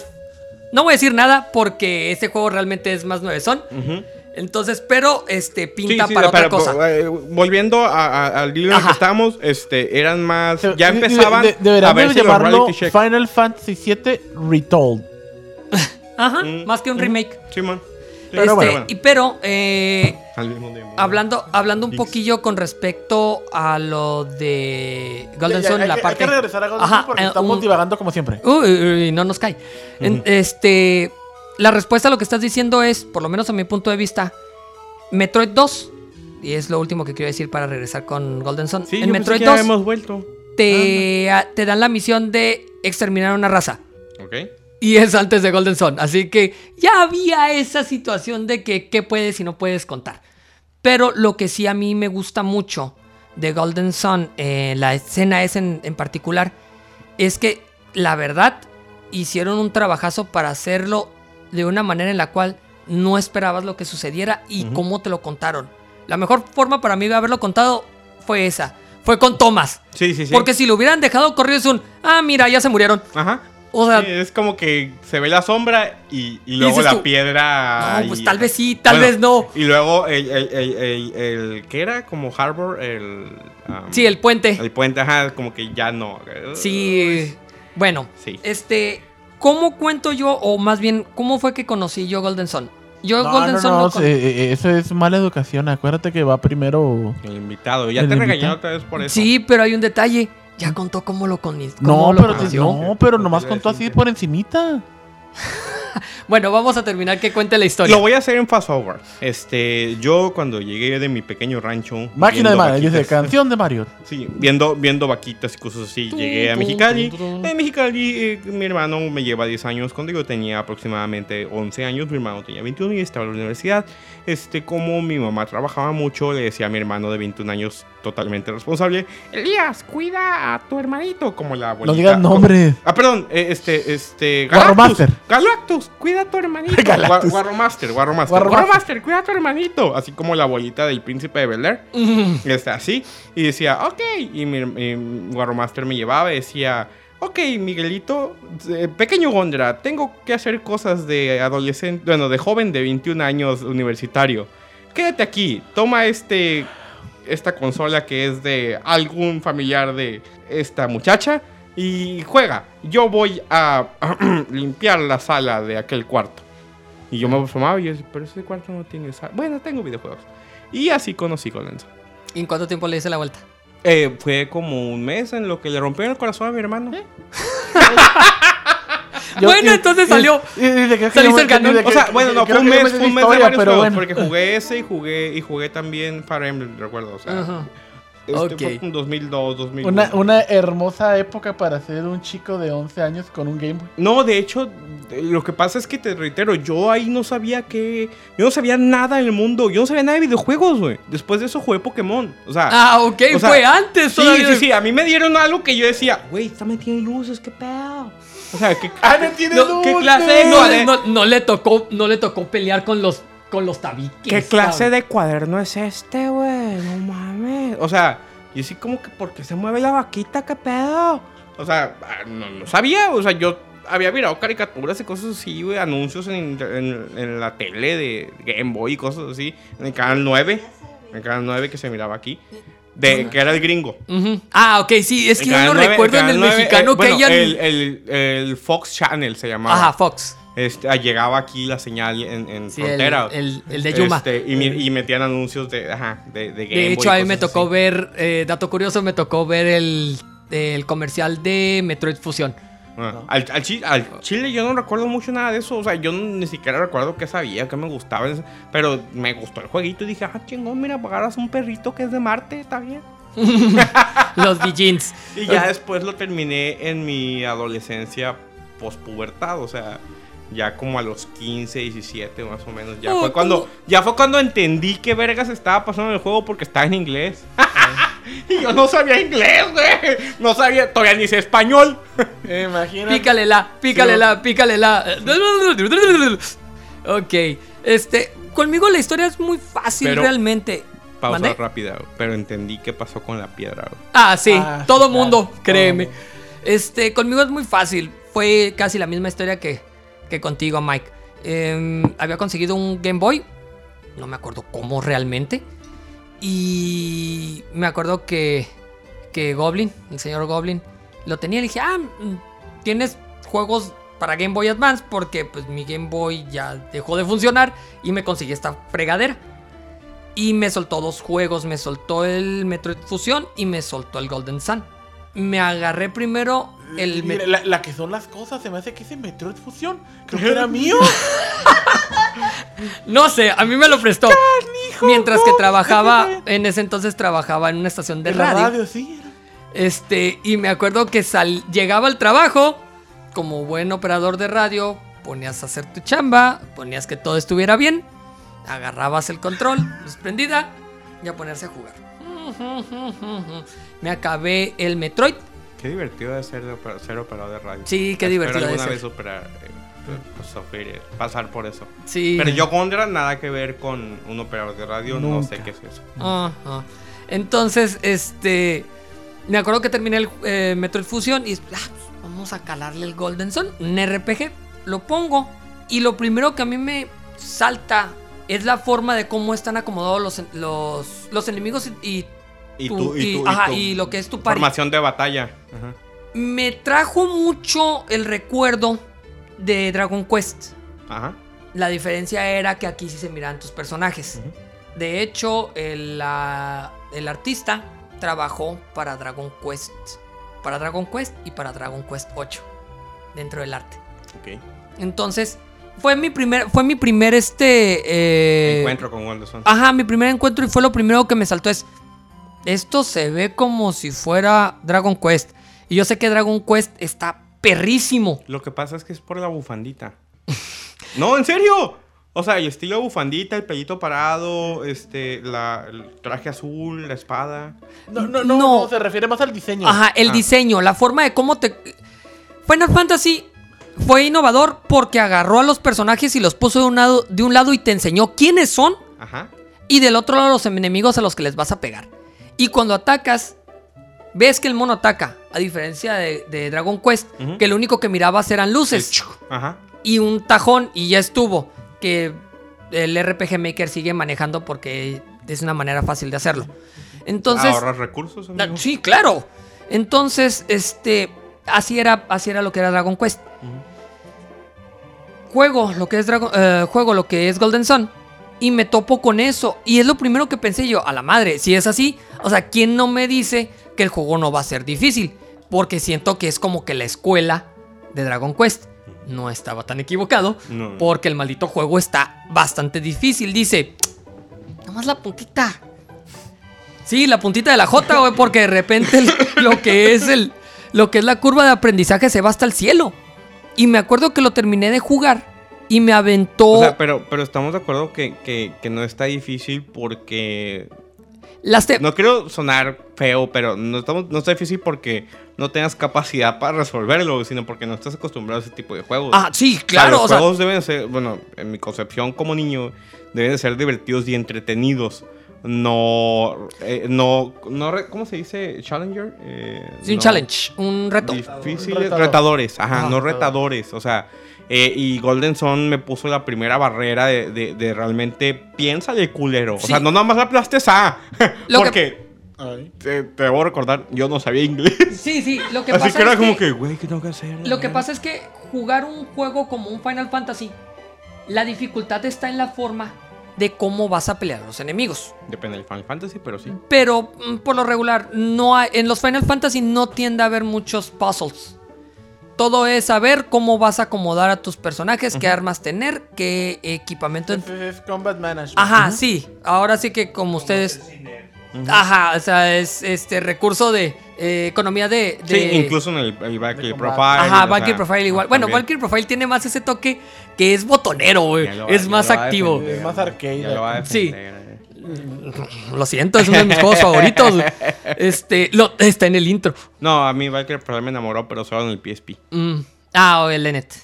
No voy a decir nada porque este juego realmente es más nuevezón. ujú. Entonces, pero este Sí, pinta sí, para otra pero, cosa. eh, volviendo a- a- al deal en el que Ajá. estamos, este, eran más, De- ya de- empezaban de- deberían a ver de si llamarlo. Final Fantasy VII Retold. Ajá, Mm, más que un mm. remake. Sí, Pero Este, bueno, bueno. y pero eh, Al mismo tiempo. hablando, hablando un poquillo con respecto a lo de Golden Sun, la parte. Hay que regresar a Golden Ajá, Sun porque eh, estamos divagando como siempre. Uy, uy, uy, no nos cae. En- este, la respuesta a lo que estás diciendo es, por lo menos a mi punto de vista, Metroid 2. Y es lo último que quiero decir para regresar con Golden Sun. Sí, en yo pensé Metroid que ya 2 hemos vuelto. te, a- te dan la misión de exterminar una raza. Ok. Y es antes de Golden Sun. Así que ya había esa situación de que qué puedes y no puedes contar. Pero lo que sí a mí me gusta mucho de Golden Sun, eh, la escena es en, en particular, es que la verdad hicieron un trabajazo para hacerlo de una manera en la cual no esperabas lo que sucediera y cómo te lo contaron. La mejor forma para mí de haberlo contado fue esa. Fue con Thomas. Sí, sí, sí. Porque si lo hubieran dejado corrido es un, ah, mira, ya se murieron. Ajá. O sea, Sí, es como que se ve la sombra y, y luego la tú, piedra. no, pues y- tal vez sí, tal Bueno, vez no. Y luego el, el, el, el- el- ¿qué era? Como Harbor, el... um, Sí, el puente. El puente, ajá, como que ya no. Sí. Bueno, Sí. este, ¿cómo cuento yo, o más bien, cómo fue que conocí yo Golden Sun? Yo No, Golden no, Sun no, con- eh, eh, eso es mala educación. Acuérdate que va primero. El invitado. Ya El te regañaron otra vez por eso. Sí, pero hay un detalle. Ya contó cómo lo conocí. No, pero, te- no, pero nomás contó así por encimita. Bueno, vamos a terminar que cuente la historia. Lo voy a hacer en fast forward. Este, yo cuando llegué de mi pequeño rancho. Máquina de Mario, dice canción de Mario. Sí, viendo, viendo vaquitas y cosas así. Tum, Llegué a Mexicali. tum, tum. En Mexicali, eh, mi hermano me lleva 10 años. Cuando yo tenía aproximadamente 11 años, mi hermano tenía 21 y estaba en la universidad. Este, como mi mamá trabajaba mucho, le decía a mi hermano de 21 años, totalmente responsable: Elías, cuida a tu hermanito. Como la abuelita. No digas como- nombres. Ah, perdón, eh, este, este. Guarromaster. Galactus, cuida a tu hermanito. Galactus. Guarromaster. Guarromaster, cuida a tu hermanito. Así como la abuelita del príncipe de Bel Air. Está así. Y decía, ok. Y mi, mi Guarromaster me llevaba y decía, ok, Miguelito, eh, pequeño Gondra, tengo que hacer cosas de adolescente, bueno, de joven de 21 años universitario. Quédate aquí, toma este, esta consola que es de algún familiar de esta muchacha y juega. Yo voy a limpiar la sala de aquel cuarto. Y yo me asomaba y yo decía, pero ese cuarto no tiene sala. Bueno, tengo videojuegos. Y así conocí Golden Sun. ¿Y en cuánto tiempo le hice la vuelta? Eh, fue como un mes en lo que le rompieron el corazón a mi hermano. Yo- Bueno, y- entonces salió. y- y que- Saliste el ganón. O sea, bueno, no, fue un mes, fue un mes de varios pero juegos, bueno. porque jugué ese y jugué, y jugué también Fire Emblem, recuerdo. O sea, Ajá. Este Ok. fue como 2002, 2001. Una, una hermosa época para ser un chico de 11 años con un Game Boy. No, de hecho, lo que pasa es que te reitero, yo ahí no sabía que. Yo no sabía nada del mundo. Yo no sabía nada de videojuegos, güey. Después de eso jugué Pokémon. O sea. Ah, ok, o sea, fue antes Sí, todavía. sí, sí. A mí me dieron algo que yo decía, güey, esta me tiene luces, qué pedo. O sea, ¿qué, ¡Ah, no tiene No, ¿qué luz, clase No, no- no le tocó, no le tocó pelear con los, con los tabiques. ¿Qué clase ¿sabes? de cuaderno es este, güey? No mames. O sea, yo sí como que, ¿por qué se mueve la vaquita? ¿Qué pedo? O sea, ah, no, no sabía. O sea, yo había mirado caricaturas y cosas así, güey. Anuncios en, inter- en- en la tele de Game Boy y cosas así. En el canal 9. En el canal 9 que se miraba aquí. De, que era el gringo. Ah, ok, sí, es que yo no 9, recuerdo en el 9, mexicano eh, que hayan. El, el- el Fox Channel se llamaba. Ajá, Fox. Este, ah, llegaba aquí la señal en, en Sí, el, frontera. el- el de Yuma. Este, y, metían anuncios de, ajá, de, de Game de Boy hecho, y a mí me tocó así. ver, eh, dato curioso, me tocó ver el, el comercial de Metroid Fusion. Ah, al, al chi- al chile yo no recuerdo mucho nada de eso. O sea, yo ni siquiera recuerdo qué sabía, qué me gustaba. Pero me gustó el jueguito y dije, ah, chingón, mira, agarras un perrito que es de Marte, está bien. Los Bijins. Y ya después lo terminé en mi adolescencia postpubertad, o sea, ya como a los 15, 17 más o menos. Ya Oh, fue cuando ya fue cuando entendí qué vergas estaba pasando en el juego porque estaba en inglés. y yo no sabía inglés, güey. No sabía, todavía ni sé español. Imagínate. Pícale la, pícale Sí. la, pícale la. Ok, este, conmigo la historia es muy fácil Pero- realmente. Pausa rápida, pero entendí qué pasó con la piedra. güey. Ah, sí, Ah, todo sí, mundo, claro, créeme. Este, conmigo es muy fácil. Fue casi la misma historia que, que contigo, Mike. Em, había conseguido un Game Boy. No me acuerdo cómo realmente. Y me acuerdo que, que Goblin, el señor Goblin, lo tenía. Y dije, ah, mm, tienes juegos para Game Boy Advance porque pues mi Game Boy ya dejó de funcionar y me conseguí esta fregadera. Y me soltó dos juegos, me soltó el Metroid Fusion y me soltó el Golden Sun. Me agarré primero el... Mira, Met- la, la que son las cosas, se me hace que ese Metroid Fusión. Creo que era mío. No sé, a mí me lo prestó. Mientras que trabajaba, en ese entonces trabajaba en una estación de radio. radio, sí. era. Este, y me acuerdo que sal, llegaba al trabajo, como buen operador de radio, ponías a hacer tu chamba, ponías que todo estuviera bien, agarrabas el control, luz prendida y a ponerse a jugar. Me acabé el Metroid. Qué divertido de ser, de opera- ser operador de radio. Sí, qué Espero divertido de alguna ser. vez operar, eh, pues, sufrir, pasar por eso. Sí. Pero yo Gondra nada que ver con un operador de radio, no Nunca. sé qué es eso. Ajá. Entonces, este. Me acuerdo que terminé el eh, Metroid Fusion y ah, vamos a calarle el Golden Sun, un RPG. Lo pongo y lo primero que a mí me salta es la forma de cómo están acomodados los, los, los enemigos y, Y tu- tú, y, y- tú, y tu y lo que es tu party. formación de batalla. Ajá. Me trajo mucho el recuerdo de Dragon Quest. Ajá. La diferencia era que aquí sí se miraban tus personajes. De hecho, el, la- el artista trabajó para Dragon Quest. Para Dragon Quest y para Dragon Quest 8. Dentro del arte. Ok. Entonces, fue mi primer, fue mi primer este. eh, Encuentro con Wonderson. Ajá, mi primer encuentro y fue lo primero que me saltó es. Esto se ve como si fuera Dragon Quest. Y yo sé que Dragon Quest está perrísimo. Lo que pasa es que es por la bufandita. no, en serio. O sea, el estilo bufandita, el pelito parado, este, la, el traje azul, la espada. No, no, no, No. no, se refiere más al diseño. Ajá, el Ah. diseño, la forma de cómo te. Final Fantasy fue innovador porque agarró a los personajes y los puso de un lado, de un lado y te enseñó quiénes son Ajá. y del otro lado los enemigos a los que les vas a pegar. Y cuando atacas, ves que el mono ataca, a diferencia de, de Dragon Quest, que lo único que mirabas eran luces. Ajá. y un tajón y ya estuvo. Que el RPG Maker sigue manejando porque es una manera fácil de hacerlo. Entonces. Ahorras recursos, Ah, amigo. Sí, claro. Entonces, este, así era, así era lo que era Dragon Quest. Juego lo que es Dragon, eh, juego lo que es Golden Sun y me topo con eso y es lo primero que pensé yo, a la madre, si es así, o sea, ¿quién no me dice que el juego no va a ser difícil? Porque siento que es como que la escuela de Dragon Quest. No estaba tan equivocado, No. porque el maldito juego está bastante difícil. Dice, nomás la puntita. Sí, la puntita de la J, güey, porque de repente el- lo que es el lo que es la curva de aprendizaje se va hasta el cielo. Y me acuerdo que lo terminé de jugar y me aventó O sea, pero, pero estamos de acuerdo que, que, que no está difícil porque. las te- No quiero sonar feo, pero no, estamos, no está difícil porque no tengas capacidad para resolverlo, sino porque no estás acostumbrado a ese tipo de juegos. Ah, sí, O sea, claro, los o sea, juegos deben ser, bueno, en mi concepción como niño, deben de ser divertidos y entretenidos. No, eh, no, no, ¿cómo se dice? Challenger. Eh, sí, un no. challenge, un reto. Difíciles, Retador. retadores, ajá, Ajá. no retadores, o sea, eh, y Golden Sun me puso la primera barrera de, de, de realmente piénsale culero, o sea, no nada más la aplastes a, Lo que- porque Ay. te, te debo recordar, yo no sabía inglés, Sí, sí, lo que así pasa que era es como que, que, güey, ¿qué tengo que hacer? lo que pasa es que jugar un juego como un Final Fantasy, la dificultad está en la forma de cómo vas a pelear a los enemigos. Depende del Final Fantasy, pero sí. Pero mm, por lo regular, no hay- en los Final Fantasy no tiende a haber muchos puzzles. Todo es saber cómo vas a acomodar a tus personajes, qué armas tener, qué equipamiento. Combat Management. Ajá, sí. Ahora sí que como ustedes. Ajá, o sea, es este recurso de eh, economía de, de- Sí, incluso en el, el Valkyrie Profile. Ajá, Valkyrie Profile igual. Bueno, también. Valkyrie Profile tiene más ese toque que es botonero, güey. Es más activo. Es más arcade. ya lo va a Sí. defender, eh. Lo siento, es uno de mis juegos favoritos. Este, lo, está en el intro. No, a mí Valkyrie Profile me enamoró, pero solo en el PSP. Mm. Ah, o el Enet.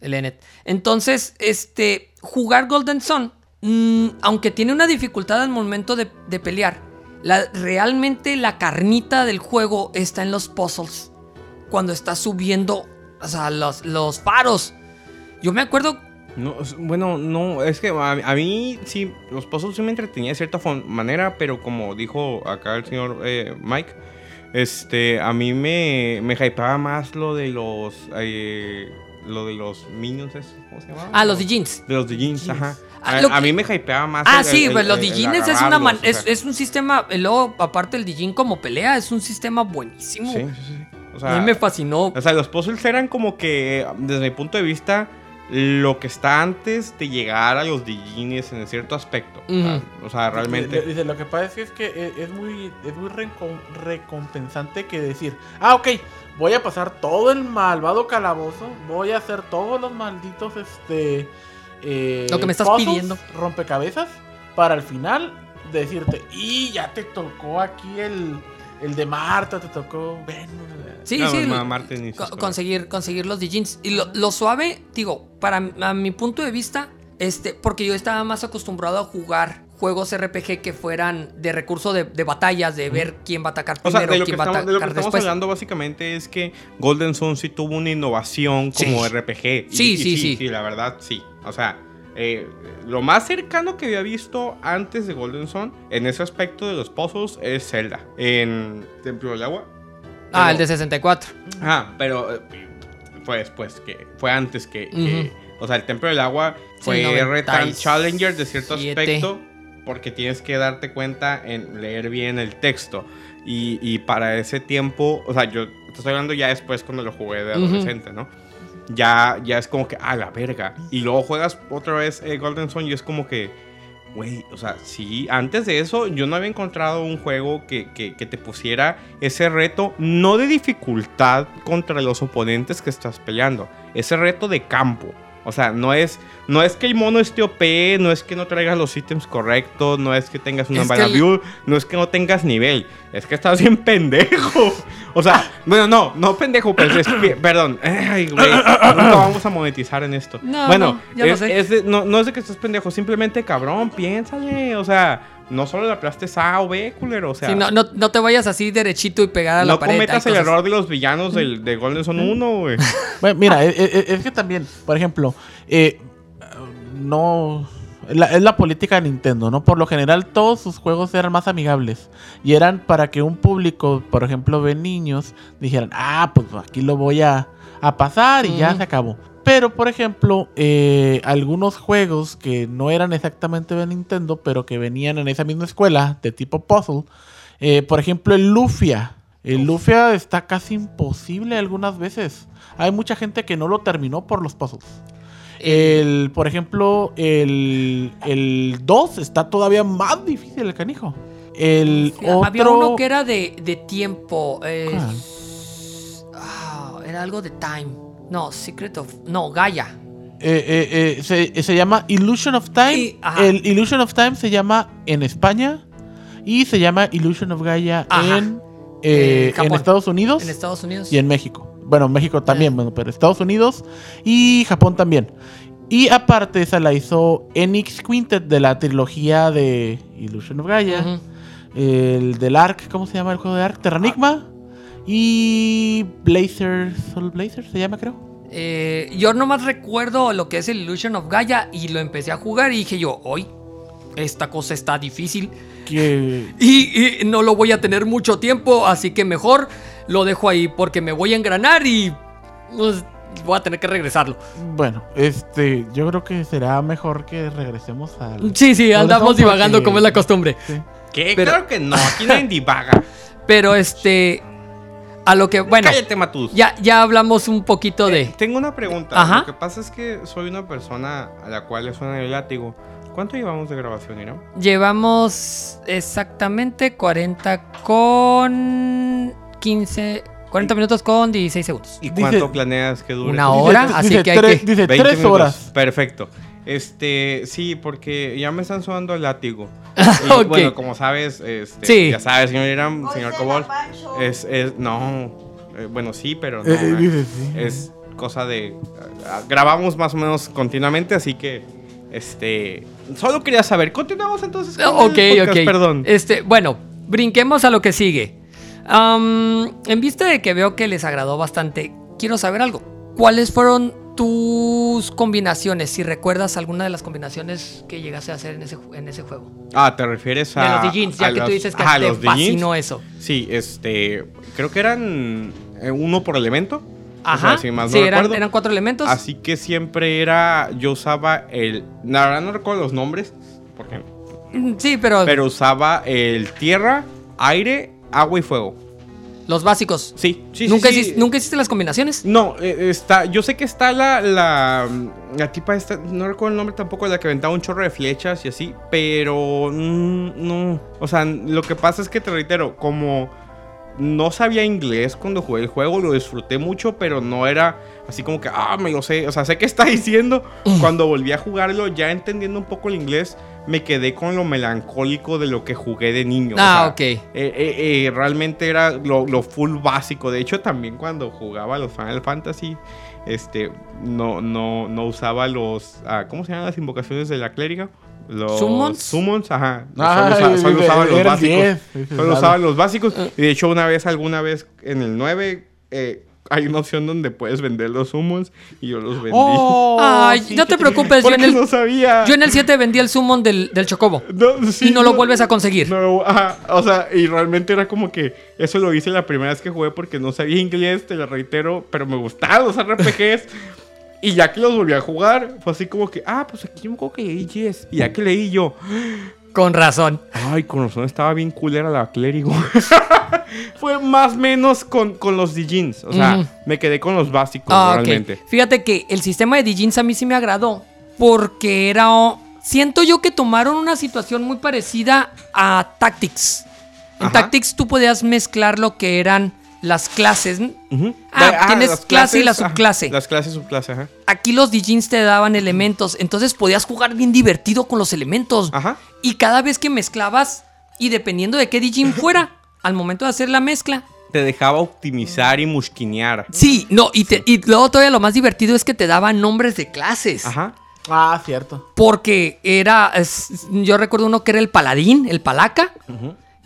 El Enet. Entonces, este, jugar Golden Sun, mm, aunque tiene una dificultad al momento de, de pelear, la, realmente la carnita del juego está en los puzzles. Cuando estás subiendo, o sea, los, los faros. Yo me acuerdo No, bueno, no, es que a, a mí sí, los puzzles sí me entretenía de cierta manera, pero como dijo acá el señor eh, Mike, este, a mí me, me hypeaba más lo de los, eh, lo de los minions. ¿cómo se llama? Ah, los de jeans. De los de jeans, ajá. Ah, A, a mí me hypeaba más. Ah, el- sí, el- pues los el- Digines es una man- o es, sea. es un sistema. Luego, aparte el Digin como pelea, es un sistema buenísimo. Sí, sí, sí. O a sea, mí me fascinó. O sea, los puzzles eran como que, desde mi punto de vista, lo que está antes de llegar a los Digines en cierto aspecto. O sea, realmente. Dice, lo que pasa es que es, que e- es muy, es muy recom- recompensante que decir, ah, ok, voy a pasar todo el malvado calabozo, voy a hacer todos los malditos, este... eh, Lo que me estás puzzles, pidiendo. Rompecabezas, para al final decirte, y ya te tocó aquí el, el de Marta, te tocó Venus. Sí, No, sí. conseguir, conseguir los Digins. Y lo, lo suave, digo, para a mi punto de vista, este, porque yo estaba más acostumbrado a jugar juegos RPG que fueran de recurso de, de batallas, de ver quién va a atacar O sea, primero, de lo que quién va a de lo que atacar estamos después. hablando básicamente es que Golden Sun sí tuvo una innovación como Sí. RPG. Y- Sí, y sí, sí. Sí, la verdad, sí. O sea, eh, lo más cercano que había visto antes de Golden Sun en ese aspecto de los puzzles es Zelda. En Templo del Agua. Ah, Pero- el de 64. Ah, pero eh, fue después que. Fue antes que. que- o sea, el Templo del Agua fue retan y Challenger de cierto aspecto. Porque tienes que darte cuenta en leer bien el texto. Y, y para ese tiempo. O sea, yo te estoy hablando ya después cuando lo jugué de adolescente, ¿no? Ya, ya es como que, ah, la verga. Y luego juegas otra vez eh, Golden Sun y es como que, güey, o sea, sí, antes de eso yo no había encontrado un juego que, que- que te pusiera ese reto, no de dificultad contra los oponentes que estás peleando, ese reto de campo. O sea, no es, no es que el mono esté OP, no es que no traigas los ítems correctos, no es que tengas una mala que build, no es que no tengas nivel, es que estás bien pendejo. O sea, bueno, no, no pendejo, pero es, pi- perdón. Ay, güey, nunca vamos a monetizar en esto. No, bueno, no, es, sé. es de- no, no es de que estés pendejo, simplemente cabrón, piénsale. O sea, no solo le aplastes A o B, culero. O sea, Sí, no, no, no te vayas así derechito y pegar a la no pared. cometas el cosas- error de los villanos del, de Golden Sun 1, güey. Bueno, mira, e- e- es, que también, por ejemplo, eh, no... la- es la política de Nintendo, ¿no? Por lo general todos sus juegos eran más amigables. Y eran para que un público, por ejemplo, de niños, dijeran, ah, pues aquí lo voy a, a pasar y ya se acabó. Pero, por ejemplo, eh, algunos juegos que no eran exactamente de Nintendo, pero que venían en esa misma escuela, de tipo puzzle, eh, por ejemplo, el Lufia. El Lufia está casi imposible algunas veces. Hay mucha gente que no lo terminó por los puzzles. El, por ejemplo, el, el 2 está todavía más difícil el canijo. El otro... Había uno que era de, de tiempo. eh, ah, era algo de time. No, Secret of. No, Gaia. eh, eh, eh, se, se llama Illusion of Time. Y- el Illusion of Time se llama en España y se llama Illusion of Gaia en, en Estados Unidos En Estados Unidos. y en México. Bueno, México también, bueno, pero Estados Unidos y Japón también. Y aparte esa la hizo Enix Quintet de la trilogía de Illusion of Gaia. El del Ark, ¿cómo se llama el juego de Ark? Terranigma. Y Blazer, Soul Blazer se llama creo. Eh, yo nomás recuerdo lo que es el Illusion of Gaia y lo empecé a jugar y dije yo, hoy esta cosa está difícil Que y, y no lo voy a tener mucho tiempo, así que mejor lo dejo ahí porque me voy a engranar y pues, voy a tener que regresarlo. bueno, este, yo creo que será mejor que regresemos al Sí, sí, andamos divagando porque- como es la costumbre. sí. ¿Qué? Pero- Claro que no, aquí nadie divaga. Pero este, a lo que, bueno, Cállate, Matus. ya, ya hablamos un poquito de... Tengo una pregunta. Ajá. Lo que pasa es que soy una persona a la cual le suena el látigo. ¿Cuánto llevamos de grabación, Ira? Llevamos exactamente 40 con 15, 40 minutos con 16 segundos. ¿Y Dice- cuánto planeas que dure? Una hora, Dice- así dice que hay tres- que- Dice 20 tres minutos. horas. Perfecto. Este, sí, porque ya me están sonando el látigo. Y, Ok. Bueno, como sabes, este, Sí. ya sabes, señor Iram, señor Cobol, es, es, no, eh, bueno, sí, pero no, Eh, eh, es cosa de, ah, grabamos más o menos continuamente, así que, este, solo quería saber, continuamos entonces con Ok, el podcast, ok. perdón. Este, bueno, brinquemos a lo que sigue. Am, en vista de que veo que les agradó bastante, quiero saber algo. ¿Cuáles fueron tus combinaciones? Si recuerdas alguna de las combinaciones que llegaste a hacer en ese, en ese juego. Ah, ¿te refieres a de los Digins, ya que tú dices que ajá, te los fascinó eso. Sí, este, creo que eran eh, uno por elemento. O Ajá. sea, si más sí, no eran, eran cuatro elementos. Así que siempre era, yo usaba el, la verdad no recuerdo los nombres, porque, Sí, pero, pero usaba el tierra, aire, agua y fuego. Los básicos. Sí, sí, ¿Nunca, sí, ¿Nunca hiciste las combinaciones? No, eh, está, yo sé que está la, la, la tipa esta, no recuerdo el nombre tampoco, la que aventaba un chorro de flechas y así, pero mm, no, o sea, lo que pasa es que te reitero, como no sabía inglés cuando jugué el juego, lo disfruté mucho, pero no era así como que, ah, me lo sé, o sea, sé qué está diciendo, cuando volví a jugarlo, ya entendiendo un poco el inglés, me quedé con lo melancólico de lo que jugué de niño. o Ah, sea, ok. eh, eh, eh, realmente era lo, lo full básico. De hecho, también cuando jugaba los Final Fantasy, este, no, no, no usaba los, ah, ¿cómo se llaman las invocaciones de la clériga? Los ¿Summons? Summons, ajá. Ay, solo usaba, solo usaba los básicos. 10. Dices, Solo vale. usaba los básicos. Y de hecho, una vez, alguna vez en el 9, eh, hay una opción donde puedes vender los summons y yo los vendí. Oh, Ay, sí, no te preocupes, yo en, el, no sabía. yo en el 7 vendí el summon del, del chocobo. No, sí, y no lo vuelves a conseguir. No, ajá, o sea, y realmente era como que eso lo hice la primera vez que jugué porque no sabía inglés, te lo reitero, pero me gustaban los RPGs. y ya que los volví a jugar, fue así como que, ah, pues aquí me acuerdo que leí Yes. Y ya que leí yo, Con razón. ay, con razón estaba bien culera la clérigo. fue más o menos con, con los Dijins. O sea, me quedé con los básicos Ah, realmente. Fíjate que el sistema de Digins a mí sí me agradó. Porque era. oh, Siento yo que tomaron una situación muy parecida a Tactics. En Ajá. Tactics tú podías mezclar lo que eran las clases. Ujú. Ah, tienes las clase y la ajá, subclase. las clases, subclase, ajá. Aquí los Digins te daban elementos. Entonces podías jugar bien divertido con los elementos. Ajá. Y cada vez que mezclabas, y dependiendo de qué Digin fuera, al momento de hacer la mezcla, Te dejaba optimizar y musquinear. Sí, no, y, te- y luego todavía lo más divertido es que te daban nombres de clases. Ajá. Ah, cierto. Porque era, es- yo recuerdo uno que era el paladín, el palaca,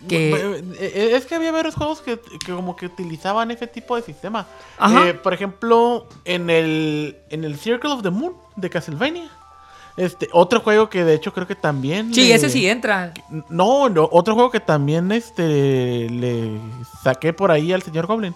que... Eh, eh, Es que había varios juegos que, que como que utilizaban ese tipo de sistema. Ajá. Eh, por ejemplo, en el, en el Circle of the Moon de Castlevania. Este, otro juego que de hecho creo que también. Sí, le- ese sí entra. No, no, otro juego que también este le saqué por ahí al señor Goblin.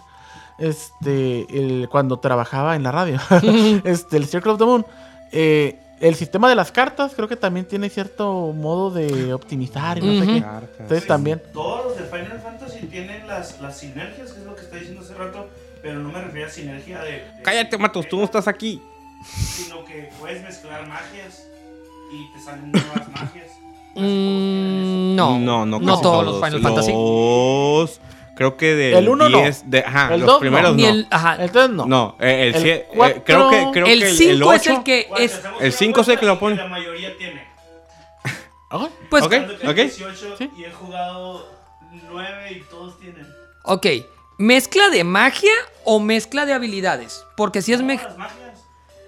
Este, el, cuando trabajaba en la radio. este, el Circle of the Moon. Eh, el sistema de las cartas creo que también tiene cierto modo de optimizar y no sé Ujú. qué. Entonces también. Todos los de Final Fantasy tienen las, las sinergias, que es lo que está diciendo hace rato, pero no me refiero a sinergia de. de- Cállate, Matos, tú no estás aquí. Sino que puedes mezclar magias y te salen nuevas magias. Mm, no, no, no no, todos los Final Fantasy. Los- creo que del El uno no. 10 de, ajá, El los dos no. primeros no. el, ajá. Entonces no. No, eh, el, El sie- eh, cuatro- creo que creo el que 5 es el que es... el con cinco sé que lo pone. La mayoría tiene. Ah, Pues, Ok. Ok. 18 Sí. y he jugado 9 y todos tienen. ok. ¿Mezcla de magia o mezcla de habilidades? Porque si es... Todas mej- las magias.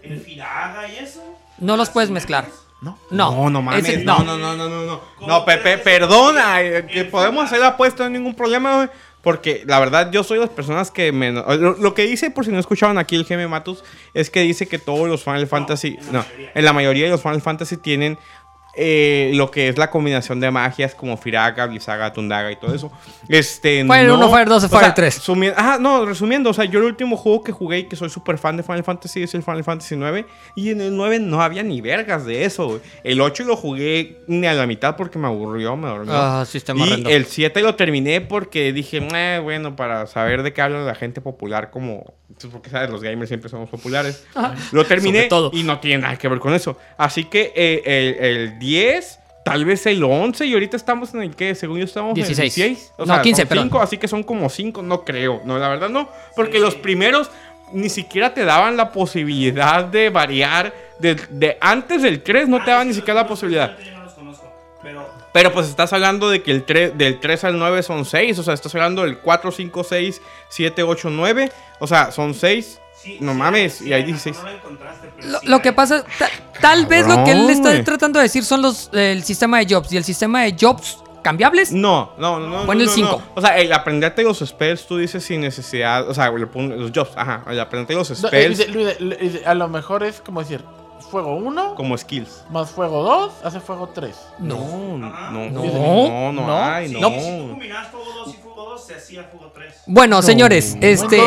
El Firaga y eso. No los las puedes mezclar. No. No, No, no mames. ese- no, no. no, no, no, no, no. ¿Cómo No, Pepe, perdona, eh, que podemos hacer la apuesta, no hay ningún problema, güey. Porque la verdad, yo soy de las personas que menos. Lo, lo que dice, por si no escuchaban aquí el GM Matus, es que dice que todos los Final Fantasy. en la No, en la mayoría de los Final Fantasy tienen eh, lo que es la combinación de magias como Firaga, Blizzaga, Tundaga y todo eso. Este. Fire no, 1, Fire 2, o Fire sea, 3. sumi- Ajá, no, resumiendo, o sea, yo el último juego que jugué y que soy súper fan de Final Fantasy es el Final Fantasy 9. Y en el 9 no había ni vergas de eso, güey. El 8 lo jugué ni a la mitad porque me aburrió, me dormí. Ah, sistema y el 7 lo terminé porque dije, "Eh, bueno, para saber de qué habla la gente popular, como. pues, Porque, ¿sabes? Los gamers siempre somos populares. Lo terminé todo. y no tiene nada que ver con eso. Así que eh, el, el 10, tal vez el 11, y ahorita estamos en el que, según yo, estamos 16. en el 16. O No, sea, 15, son perdón. cinco, así que son como 5, no creo. No, la verdad no. Porque los primeros ni siquiera te daban la posibilidad de variar. De, de antes del 3 no te daban ni siquiera la posibilidad. Pero pues estás hablando de que el 3, del 3 al 9 son 6. O sea, estás hablando del 4, 5, 6, 7, 8, 9. O sea, son 6. Sí, No sí, mames, sí, y hay no 16. lo encontraste, pero Lo, sí lo que pasa, ta- tal vez lo que él está tratando de decir son los el sistema de jobs y el sistema de jobs cambiables. No, no, no, no. Pon no, el no, cinco. no. O sea, el aprenderte los spells, tú dices sin necesidad. O sea, los jobs, ajá. El aprenderte los No, eh, spells le- dice, a lo mejor es como decir, fuego 1 como skills. más fuego 2 hace fuego 3. No, Ajá. no, No. no, no, No. hay, Sí, no. Si tú fuego 2 y fuego 2, se hacía fuego 3. Bueno, señores, este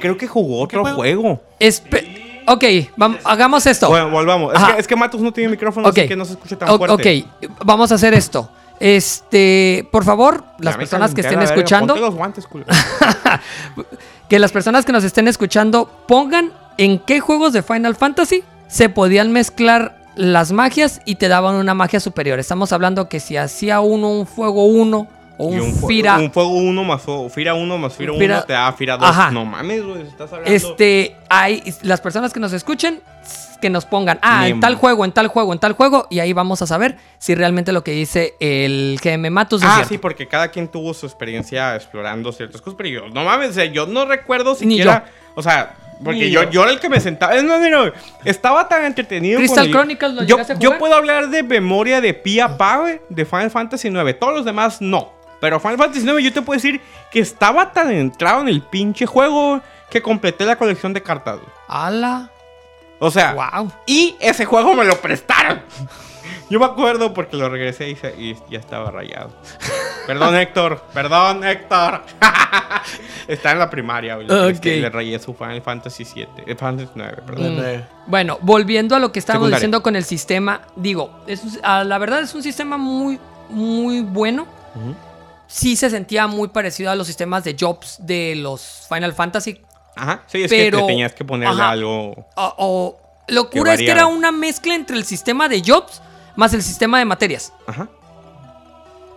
creo que jugó ¿Qué otro juego? juego. espe- Ok, vam- hagamos esto. Bueno, volvamos. Es Ajá. que, es que Matos no tiene micrófono, Ok. así que no se escucha tan O- fuerte. ok, vamos a hacer esto. Este, por favor, las personas que estén escuchando, ponte los guantes, culo. que las personas que nos estén escuchando pongan en qué juegos de Final Fantasy se podían mezclar las magias y te daban una magia superior. Estamos hablando que si hacía uno un fuego 1 o un, fu- Fira, un fuego 1 más fuego, Fira 1 más Fira 1 Fira- te da Fira 2. Ajá. No mames, güey, estás hablando. este, hay las personas que nos escuchen que nos pongan, ah, en tal juego, en tal juego, en tal juego, y ahí vamos a saber si realmente lo que dice el GM Matus es Ah, cierto. sí, porque cada quien tuvo su experiencia explorando ciertas cosas, pero yo, no mames, yo no recuerdo Ni siquiera, o sea, porque yo, yo. era el que me sentaba, no, no, no, estaba tan entretenido. Crystal con el- Chronicles, ¿lo yo, yo puedo hablar de memoria de pi a pa, güey, de Final Fantasy 9, todos los demás no, pero Final Fantasy 9 yo te puedo decir que estaba tan entrado en el pinche juego que completé la colección de cartas. ¡Hala! O sea, ¡Wow! y ese juego me lo prestaron. Yo me acuerdo porque lo regresé y, se- y ya estaba rayado. Perdón, Héctor. Perdón, Héctor. Está en la primaria. güey. Ok. Este, le rayé su Final Fantasy 7. Eh, Fantasy 9, perdón. Mm. Bueno, volviendo a lo que estábamos Secundaria. diciendo con el sistema, digo, es ah, la verdad es un sistema muy, muy bueno. Sí se sentía muy parecido a los sistemas de Jobs de los Final Fantasy. Ajá. Sí, es Pero- que te tenías que ponerle ajá. algo. O, o- locura es que era una mezcla entre el sistema de Jobs más el sistema de materias. Ajá.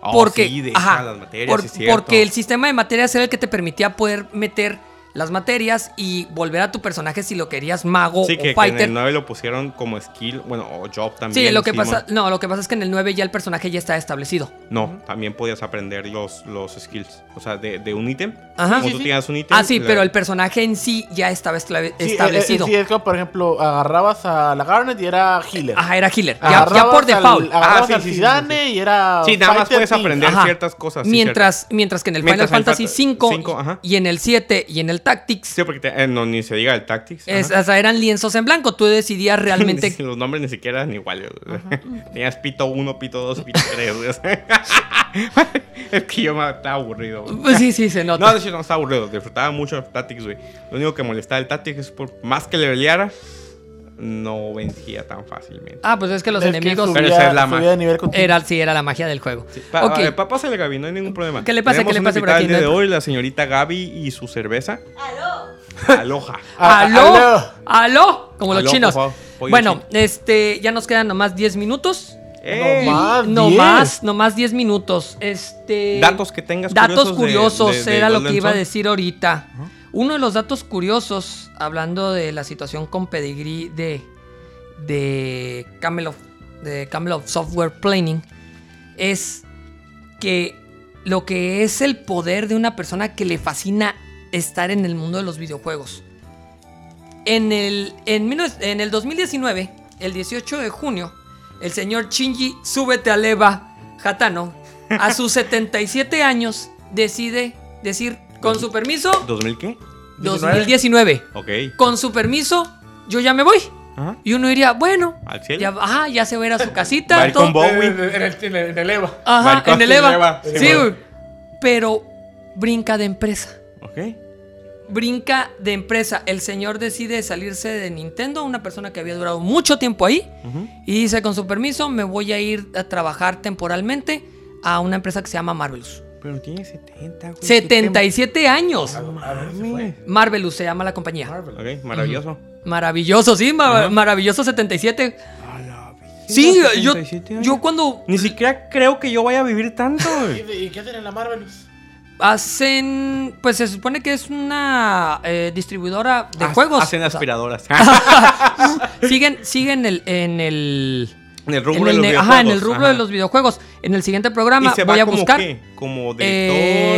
Oh, porque, sí, de ajá, las materias, por- sí porque el sistema de materias era el que te permitía poder meter las materias y volver a tu personaje si lo querías mago Sí, o que, que en fighter. el 9 lo pusieron como skill, bueno, o job también. sí, lo que pasa, no, lo que pasa es que en el 9 ya el personaje ya está establecido. No, también podías aprender los, los skills. O sea, de, de un ítem. Ajá. Como Sí, tú sí. tenías un ítem. Ah, sí, la- pero el personaje en sí ya estaba sí, eh, establecido. eh, sí, es como, por ejemplo, agarrabas a la Garnet y era healer. Ajá, era healer. Ya, Agarrabas ya por al- default. Agarrabas Ah, sí, al sí, sí, Zidane sí, y era. Sí, nada más fighter puedes team. aprender Ajá. ciertas cosas. sí, mientras, mientras que en el Mientras Final Fantasy Fanta- 5 cinco, ajá. y en el 7 y en el Tactics, Sí, porque te- eh, no, ni se diga el Tactics. es- o sea, eran lienzos en blanco. Tú decidías realmente. Los nombres ni siquiera eran iguales. Tenías Pito 1, Pito 2, Pito 3. güey. es que yo me estaba aburrido. güey. Pues sí, sí, se nota. No, de hecho no estaba aburrido. Disfrutaba mucho de Tactics, güey. Lo único que molestaba el Tactics es por más que le peleara, no vencía tan fácilmente. Ah, pues es que los Es que enemigos. subía- Pero esa es la magia. de nivel contigo. Era, sí, era la magia del juego. Pa ok. eh, pa- pásale, Gaby, no hay ningún problema. ¿Qué le pasa? ¿Qué le pasa por aquí? el día de hoy, la señorita Gaby y su cerveza. ¡Aló! Aloha. Ah, ¡Aló! aló. Como los Aló, chinos. favor, Bueno, chino. este, ya nos quedan nomás 10 minutos. ¡Ey! No más. No 10. más, no más 10 minutos. Este. Datos que tengas Datos curiosos de- curiosos, de- de era lo Golden que iba a decir ahorita. Uno de los datos curiosos, hablando de la situación con Pedigree de, de, Camelot, de Camelot Software Planning, es que lo que es el poder de una persona que le fascina estar en el mundo de los videojuegos. En el, en, 19 en el 2019, el 18 de junio, el señor Shinji Súbete al Eva Hatano, a sus 77 años, decide decir, con su permiso, ¿2000 qué? 2019, Ok. con su permiso, yo ya me voy. Ajá. Y uno diría, bueno, ¿Al cielo? ya, ajá, ya se va a ir a su Va casita. con todo- Bowie. En el, en el- en el- en el Eva. Ajá, en el Eva. Sí, Sí, güey. Pero brinca de empresa. Ok. Brinca de empresa. El señor decide salirse de Nintendo, una persona que había durado mucho tiempo ahí. Y dice, con su permiso, me voy a ir a trabajar temporalmente a una empresa que se llama Marvelous. Pero tiene 70, güey. 77 años. A ver si fue. Marvelous se llama la compañía. Ok, maravilloso. Maravilloso, sí, ma- Ajá. maravilloso 77. A la vez. Sí, yo, 77 años. yo cuando Ni siquiera creo que yo vaya a vivir tanto, ¿Y, güey. de- ¿Y qué hacen en la Marvelous? hacen, pues se supone que es una eh, distribuidora de juegos. Hacen aspiradoras. siguen siguen el, en el en el en rubro de los videojuegos. ajá, en el rubro de los videojuegos. En el siguiente programa ¿Y se voy va a como buscar qué? Como director,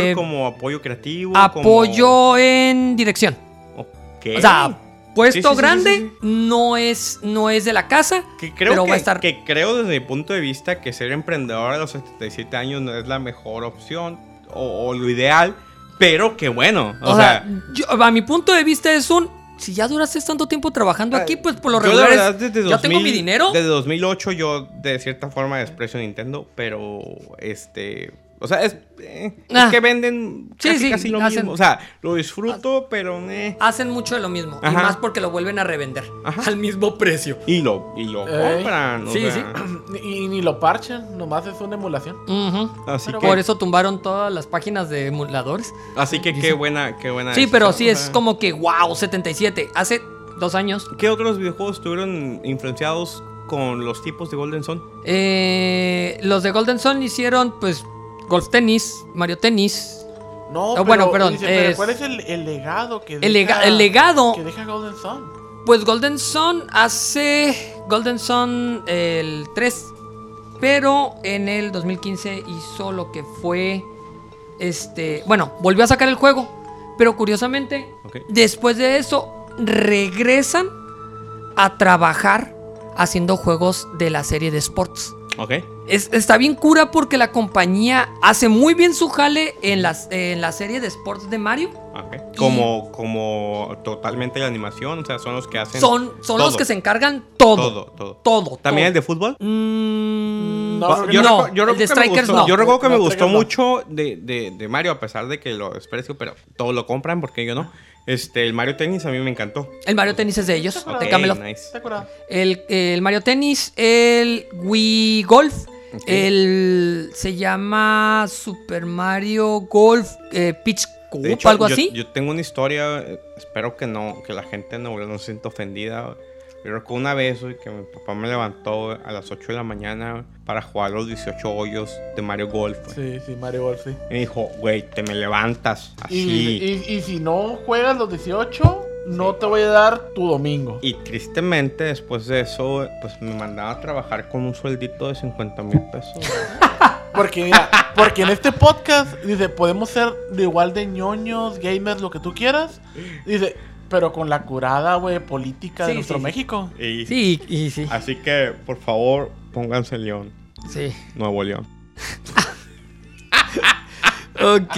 Eh, como apoyo creativo. apoyo en dirección. Como... Ok. O sea, puesto sí, sí, grande sí, no es no es de la casa, que creo pero que, va a estar que creo desde mi punto de vista que ser emprendedor a los 77 años no es la mejor opción o, o lo ideal, pero que bueno. O, O, sea, sea, yo- a mi punto de vista es un si ya duraste tanto tiempo trabajando aquí, pues por lo yo la regular verdad desde ya tengo 2000 mi dinero. Desde 2008 yo de cierta forma desprecio Nintendo, pero este O sea, es, eh, es Ah. que venden Sí, casi, sí, casi lo hacen- mismo. O sea, lo disfruto, pero... eh. Hacen mucho de lo mismo. Y más porque lo vuelven a revender. Ajá. Al mismo precio. Y lo, y lo Eh. compran. o Sí, sea, Y, ni lo parchan, nomás es una emulación. Ujú. Así Pero que, Por eso tumbaron todas las páginas de emuladores. así que qué buena, qué buena. Sí, pero sí es como que, wow, 77. Hace dos años. ¿Qué otros videojuegos estuvieron influenciados con los tipos de Golden Sun? eh, los de Golden Sun hicieron, pues, Golf Tennis, Mario Tennis. No, Oh, pero, bueno, perdón, dice, pero es- ¿cuál es el, el legado que El, lega- deja- el legado, que deja Golden Sun? pues Golden Sun hace Golden Sun el 3. Pero en el 2015 hizo lo que fue. Este. Bueno, volvió a sacar el juego. Pero curiosamente, después de eso, regresan a trabajar haciendo juegos de la serie de sports. Ok. Es- está bien cura porque la compañía hace muy bien su jale en, las, en la serie de sports de Mario. Como, como totalmente de animación, o sea, son los que hacen. Son, son los que se encargan todo. Todo, todo. Todo. ¿También el de fútbol? Mm, No, yo no, recu- yo el recuerdo de que me Strikers gustó- no. Yo recuerdo que me No, gustó Strikers no. mucho de, de- de Mario, a pesar de que lo desprecio, pero todos lo compran porque yo no. Este, el Mario Tennis a mí me encantó. El Mario Tennis es de ellos, de. El, el Mario Tennis, el Wii Golf, Ok. el se llama Super Mario Golf eh, Pitch Cup, hecho, algo yo, así. Yo tengo una historia, eh, espero que no, que la gente no, no se sienta ofendida. Yo recuerdo una vez que mi papá me levantó a las 8 de la mañana para jugar los 18 hoyos de Mario Golf. Sí, sí, Mario Golf, sí. Y me dijo, güey, te me levantas Y, así. y- y si no juegas los 18, no te voy a dar tu domingo. Y tristemente, después de eso, pues me mandaba a trabajar con un sueldito de 50 mil pesos. Porque mira, porque en este podcast, dice, podemos ser de igual de ñoños, gamers, lo que tú quieras. Dice, pero con la curada, güey, política de nuestro sí, sí. México. Y- Sí, y sí. Así que, por favor, pónganse León, Sí. Nuevo León. Ok.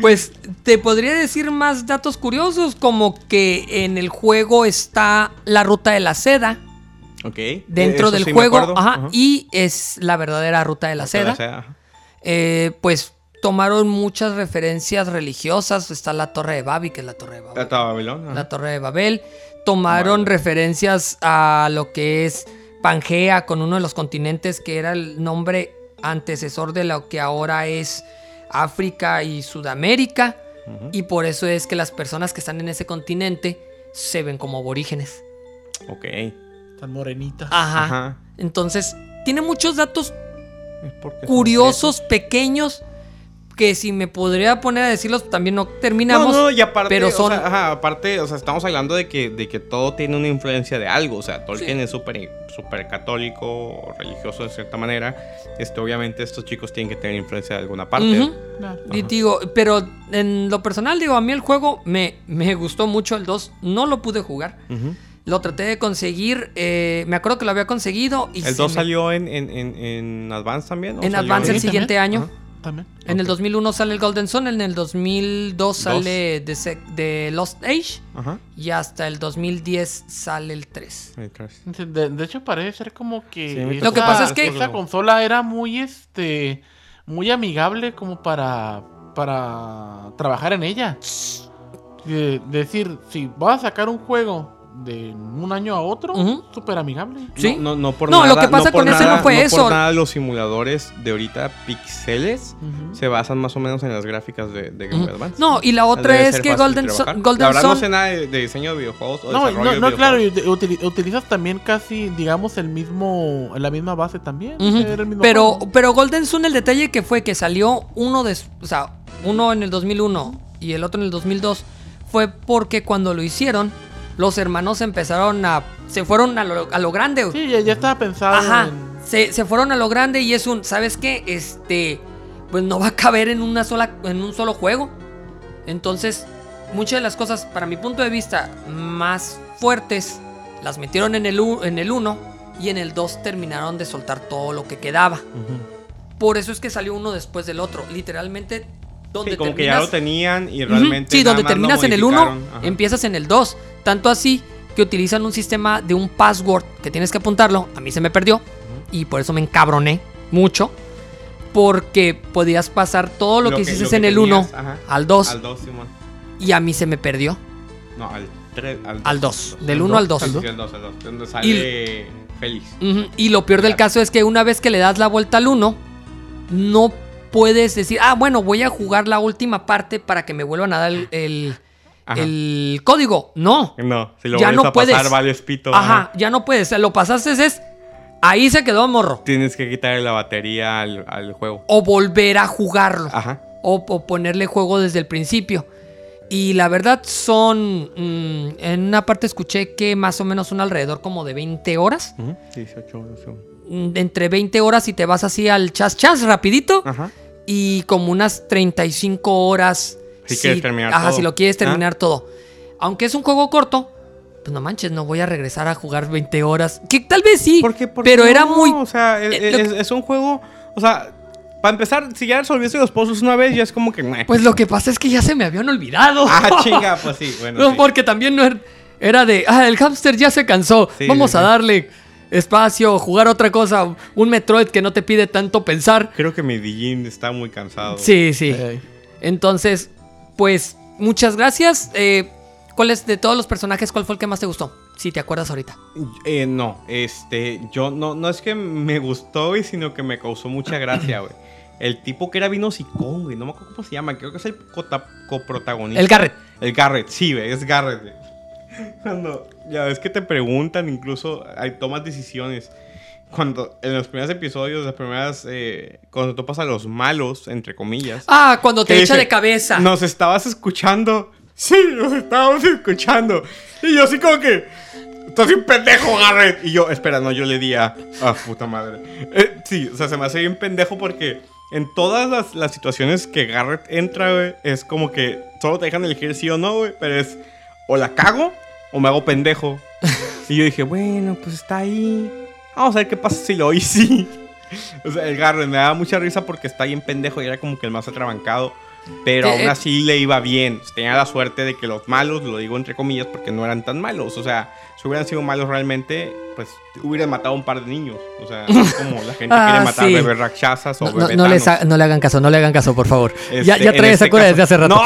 Pues te podría decir más datos curiosos, como que en el juego está la ruta de la seda Ok. dentro Eso del sí juego. ajá, Ajá. Y es la verdadera ruta de la Ruta de la seda. Eh, pues tomaron muchas referencias religiosas. Está la Torre de Babi, que es la Torre de Babel. La Torre de ajá. La Torre de Babel. Tomaron referencias a lo que es Pangea con uno de los continentes que era el nombre antecesor de lo que ahora es África y Sudamérica. Y por eso es que las personas que están en ese continente se ven como aborígenes. Ok. Tan morenita. Ajá. Ajá. Entonces, tiene muchos datos curiosos, pequeños, que si me podría poner a decirlos también no terminamos. No, no, y aparte, pero o son- sea, ajá, aparte, o sea, estamos hablando de que, de que todo tiene una influencia de algo. O sea, Tolkien Sí. es súper súper católico o religioso de cierta manera. Este, obviamente, estos chicos tienen que tener influencia de alguna parte. Claro. Y digo, pero en lo personal, digo, a mí el juego me, me gustó mucho el 2. No lo pude jugar. Lo traté de conseguir. eh, me acuerdo que lo había conseguido. Y El se 2 me- salió en, en, en, en Advance también. ¿o en Advance el siguiente también. año. Ajá. También. En el Ok. 2001 sale el Golden Sun. En el 2002 sale The, Lost Age. Ajá. Y hasta el 2010 sale el 3. El tres. De, de hecho, parece ser como que. Sí, a mí Lo que pasa es que- Esa consola era muy, este. Muy amigable como para. Para trabajar en ella. De- decir, si vas a sacar un juego de un año a otro, súper amigable. Sí. No, no, no por No, nada. lo que pasa por con ese no fue eso. por nada los simuladores de ahorita pixeles se basan más o menos en las gráficas de, de Game Boy. Advance. No, y la otra Debe es que Golden. Sun, Golden La verdad no sé nada de, de diseño de videojuegos o No, desarrollo no, no, de claro, utilizas también casi, digamos, el mismo, la misma base también. El mismo Pero, juego. pero Golden Sun, el detalle que fue que salió uno de, o sea, uno en el 2001 y el otro en el 2002 fue porque cuando lo hicieron los hermanos empezaron a se fueron a lo, a lo grande. Sí, ya, ya estaba pensado Ajá. en... Se, se fueron a lo grande y es un, ¿sabes qué? Este, pues no va a caber en una sola en un solo juego. Entonces, muchas de las cosas para mi punto de vista más fuertes las metieron en el u- en el 1 y en el 2 terminaron de soltar todo lo que quedaba. Ujú. Por eso es que salió uno después del otro. Literalmente, donde Sí, como que terminas. ya lo tenían y realmente. Sí, nada donde más lo terminas en el 1, modificaron. Ajá. empiezas en el 2. Tanto así que utilizan un sistema de un password que tienes que apuntarlo. A mí se me perdió y por eso me encabroné mucho. porque podías pasar todo lo, Lo que, que- hiciste lo que en el 1 tenías, ajá. al 2 Al 2, Simón. y a mí se me perdió. No, al 3. Al 2. Al 2, del 1 al 2. Sí, sí, al 2, al 2. Donde sale Félix. Ujú, Y lo peor del caso es que una vez que le das la vuelta al 1, no puedes decir, ah, bueno, voy a jugar la última parte para que me vuelvan a dar el, el- Ajá. el código. No. No, si lo Ya no a pasar, vale pito. Ajá, ya no puedes. Lo pasaste es, ahí se quedó morro. Tienes que quitarle la batería al, al juego. O volver a jugarlo. Ajá. o, o ponerle juego desde el principio. Y la verdad son, mm, en una parte escuché que más o menos son alrededor como de 20 horas. Ujú. 18 horas. Mm, Entre 20 horas y te vas así al chas chas rapidito. Ajá. Y como unas 35 horas. Si quieres terminar Ajá, todo. si lo quieres Ah. terminar todo. Aunque es un juego corto, pues no manches, no voy a regresar a jugar 20 horas. Que tal vez sí, Porque, pero era muy... O sea, es, eh, es- es un juego. O sea, para empezar, si ya resolviste los puzzles una vez, ya es como que. meh. Pues lo que pasa es que ya se me habían olvidado. Ah, chinga, pues sí. Bueno, No, sí. porque también no er- era de, ah, el hámster ya se cansó. Sí, Vamos sí, a sí. darle espacio, jugar otra cosa, un Metroid que no te pide tanto pensar. Creo que Medellín está muy cansado. Sí, sí. Entonces, pues, muchas gracias. Eh, ¿Cuál es de todos los personajes, cuál fue el que más te gustó? Si te acuerdas ahorita. Eh, no, este, yo no, no es que me gustó, güey, sino que me causó mucha gracia, güey. El tipo que era vino sicón, güey, no me acuerdo cómo se llama, creo que es el coprotagonista. El Garrett. El Garrett, sí, güey, es Garrett, güey. Cuando, ya ves que te preguntan, incluso hay tomas decisiones. Cuando, en los primeros episodios, las primeras, eh, cuando tú pasas a los malos, entre comillas. Ah, cuando te echa dice, de cabeza. Nos estabas escuchando. Sí, nos estábamos escuchando. Y yo así como que. Estás bien pendejo, Garrett. Y yo, espera, no, yo le di a. Ah, puta madre. Eh, sí, o sea, se me hace bien pendejo porque en todas las, las situaciones que Garrett entra, güey, es como que solo te dejan elegir sí o no, güey. Pero es o la cago o me hago pendejo. y yo dije, bueno, pues está ahí. Vamos a ver qué pasa si lo sí. O sea, el Garrett me daba mucha risa porque está bien pendejo y era como que el más atrabancado. Pero Eh, aún eh. así le iba bien. Tenía la suerte de que los malos, lo digo entre comillas, porque no eran tan malos. O sea, si hubieran sido malos realmente, pues hubieran matado a un par de niños. O sea, es como la gente Ah, quiere matar sí. bebés rakshasas o No, no, bebés no les ha- no le hagan caso, no le hagan caso, por favor. ya Este, ya trae esa este cura caso- desde hace rato. ¡No!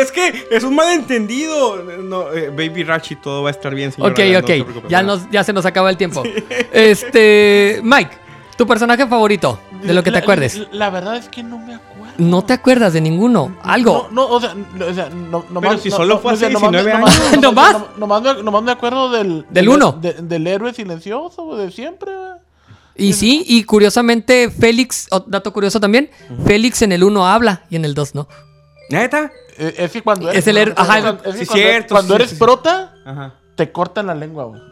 Es que es un malentendido. No, eh, Baby Rachi, todo va a estar bien, señora. Ok, ok. ya, nos, ya se nos acaba el tiempo. Este. Mike, tu personaje favorito, de lo que te acuerdes. La, la verdad es que no me acuerdo. No te acuerdas de ninguno. Algo. No, no, o sea, no, o sea, no, nomás- Pero si solo no- fue hace nomás me- 19 nomás- años. nomás- ¿Nomás? Nomás me, nomás me acuerdo del... Del uno. de- del héroe silencioso, de siempre. Y sí, y curiosamente, Félix, oh, dato curioso también, Félix en el 1 habla y en el 2 no. ¿Neta? Eh, Es que cuando Es el ajá, es que sí, cuando- cierto, Cuando sí, eres sí, sí. prota, Ajá. te cortan la lengua, güey.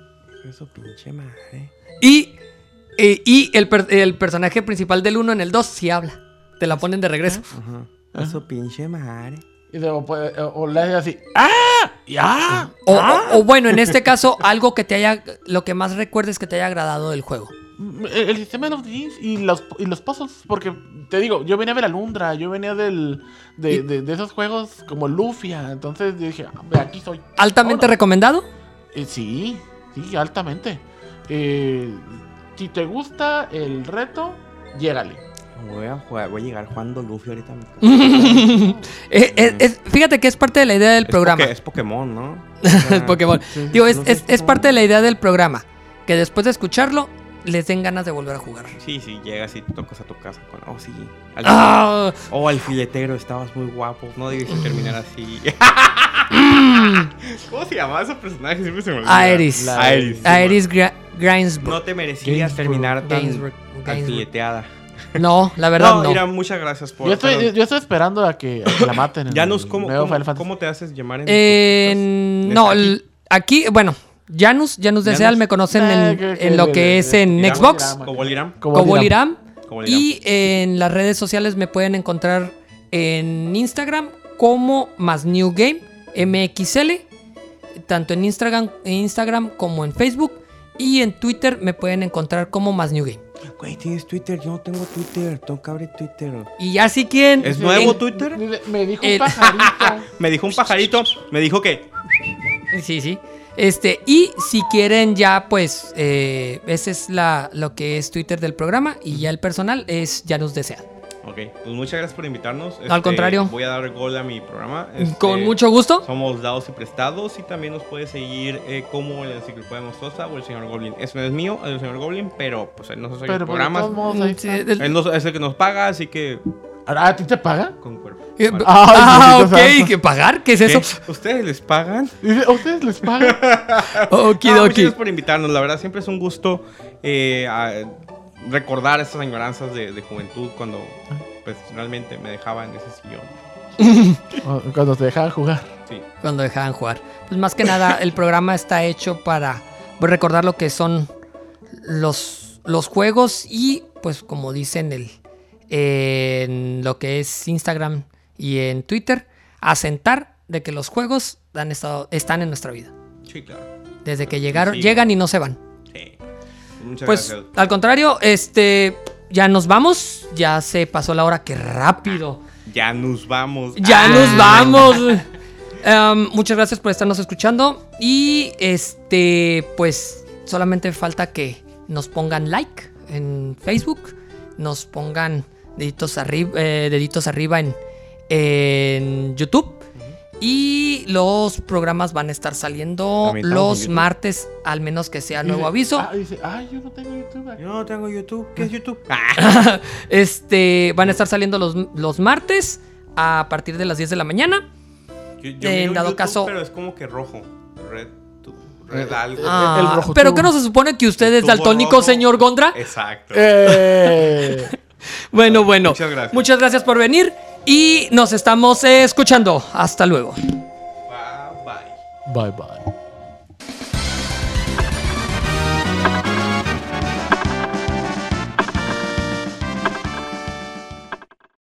Eso pinche madre. Y, eh, y el, per- el personaje principal del 1 en el 2 sí habla. Te la ponen de regreso. Ajá. Eso pinche madre. Y luego, eh, o le haces así, ¡ah! ¡Ya! O, o- o bueno, en este caso, algo que te haya. Lo que más recuerdes que te haya agradado del juego. El, el sistema de los jeans y los, y los puzzles, porque te digo, yo venía de la Lundra, yo venía del, de, Y- de- de esos juegos como Lufia, entonces dije, "Ah, aquí soy. ¿Altamente Ahora, recomendado? eh, sí, sí, altamente. Eh, si te gusta el reto, llégale. Voy a, jugar, voy a llegar jugando Luffy ahorita. Eh, eh, es- fíjate que es parte de la idea del programa. Es Pokémon, ¿no? Es Pokémon. Sí, Digo, es, parte de la idea del programa. Que después de escucharlo, les den ganas de volver a jugar. Sí, sí, llegas y tocas a tu casa con. Oh, sí. Al- Ah, Oh, al filetero, estabas muy guapo. No debes terminar así. ¿Cómo se llamaba ese personaje? Siempre se me olvida. Aeris. Aeris. Aeris. No te merecías terminar tan Gainsborough. Gainsborough. alfileteada. No, la verdad No, no. mira, muchas gracias por. Yo estoy, pero- yo estoy esperando a que, a que la maten. el ¿cómo, cómo, cómo te haces llamar en tus no, aquí, bueno, Janus, Janus Deseal me conocen Eh, en, que- que en lo que es en Xbox. Coboliram. Coboliram. Y en las redes sociales me pueden encontrar en Instagram como más New Game MXL, tanto en Instagram, en Instagram como en Facebook. Y en Twitter me pueden encontrar como más New Game. Güey, tienes Twitter. Yo no tengo Twitter. Tengo que abrir Twitter. Y ya si quieren. ¿Es nuevo en- Twitter? Me dijo un pajarito. Me dijo un pajarito. Me dijo que. Sí, sí. Este, y si quieren ya, pues, eh, ese es la, lo que es Twitter del programa. Y ya el personal es Janus Deseal. Ok, pues muchas gracias por invitarnos. Al contrario. Voy a dar gol a mi programa. Este, Con mucho gusto. Somos dados y prestados y también nos puede seguir eh, como la enciclopedia monstruosa o el señor Goblin. Eso no es mío, el señor Goblin, pero pues él no se Pero el pues, de programa. todos modos, ahí Sí, del- Él no- es el que nos paga, así que ¿Ah, ¿A ti te paga? con cuerpo. Eh, Vale. Ah, Diosito ok, santo. ¿qué pagar? ¿Qué es ¿Qué? eso? ¿Ustedes les pagan? Dice, ¿A ustedes les pagan? Okidoki. No, muchas gracias por invitarnos. La verdad, siempre es un gusto eh, a- recordar estas añoranzas de, de juventud cuando pues realmente me dejaban en ese sillón. Cuando te dejaban jugar. Sí. Cuando dejaban jugar. Pues más que nada, el programa está hecho para pues, recordar lo que son los, los juegos y, pues como dicen el, en lo que es Instagram y en Twitter, asentar de que los juegos han estado, están en nuestra vida. Sí, claro. Desde que llegaron, Sí. llegan y no se van. Muchas Pues gracias. al contrario, este, ya nos vamos, ya se pasó la hora, qué rápido. Ya nos vamos. Ya Ah. nos vamos. Em, muchas gracias por estarnos escuchando. Y este, pues solamente falta que nos pongan like en Facebook, nos pongan deditos arriba, deditos arriba en, en YouTube. Y los programas van a estar saliendo los martes, al menos que sea nuevo Dice, aviso. Ah, dice, ay, yo no tengo YouTube. aquí". Yo no tengo YouTube. ¿Qué es YouTube? Ah. Este, van a estar saliendo los, los martes a partir de las 10 de la mañana. Yo, yo En dado YouTube, caso- Pero es como que rojo. Red. Eh, algo. Ah, el rojo pero tubo. que no se supone que usted es daltónico, señor Gondra. Exacto. Eh, Bueno, bueno. Muchas gracias. Muchas gracias por venir y nos estamos escuchando. Hasta luego. Bye bye. bye bye.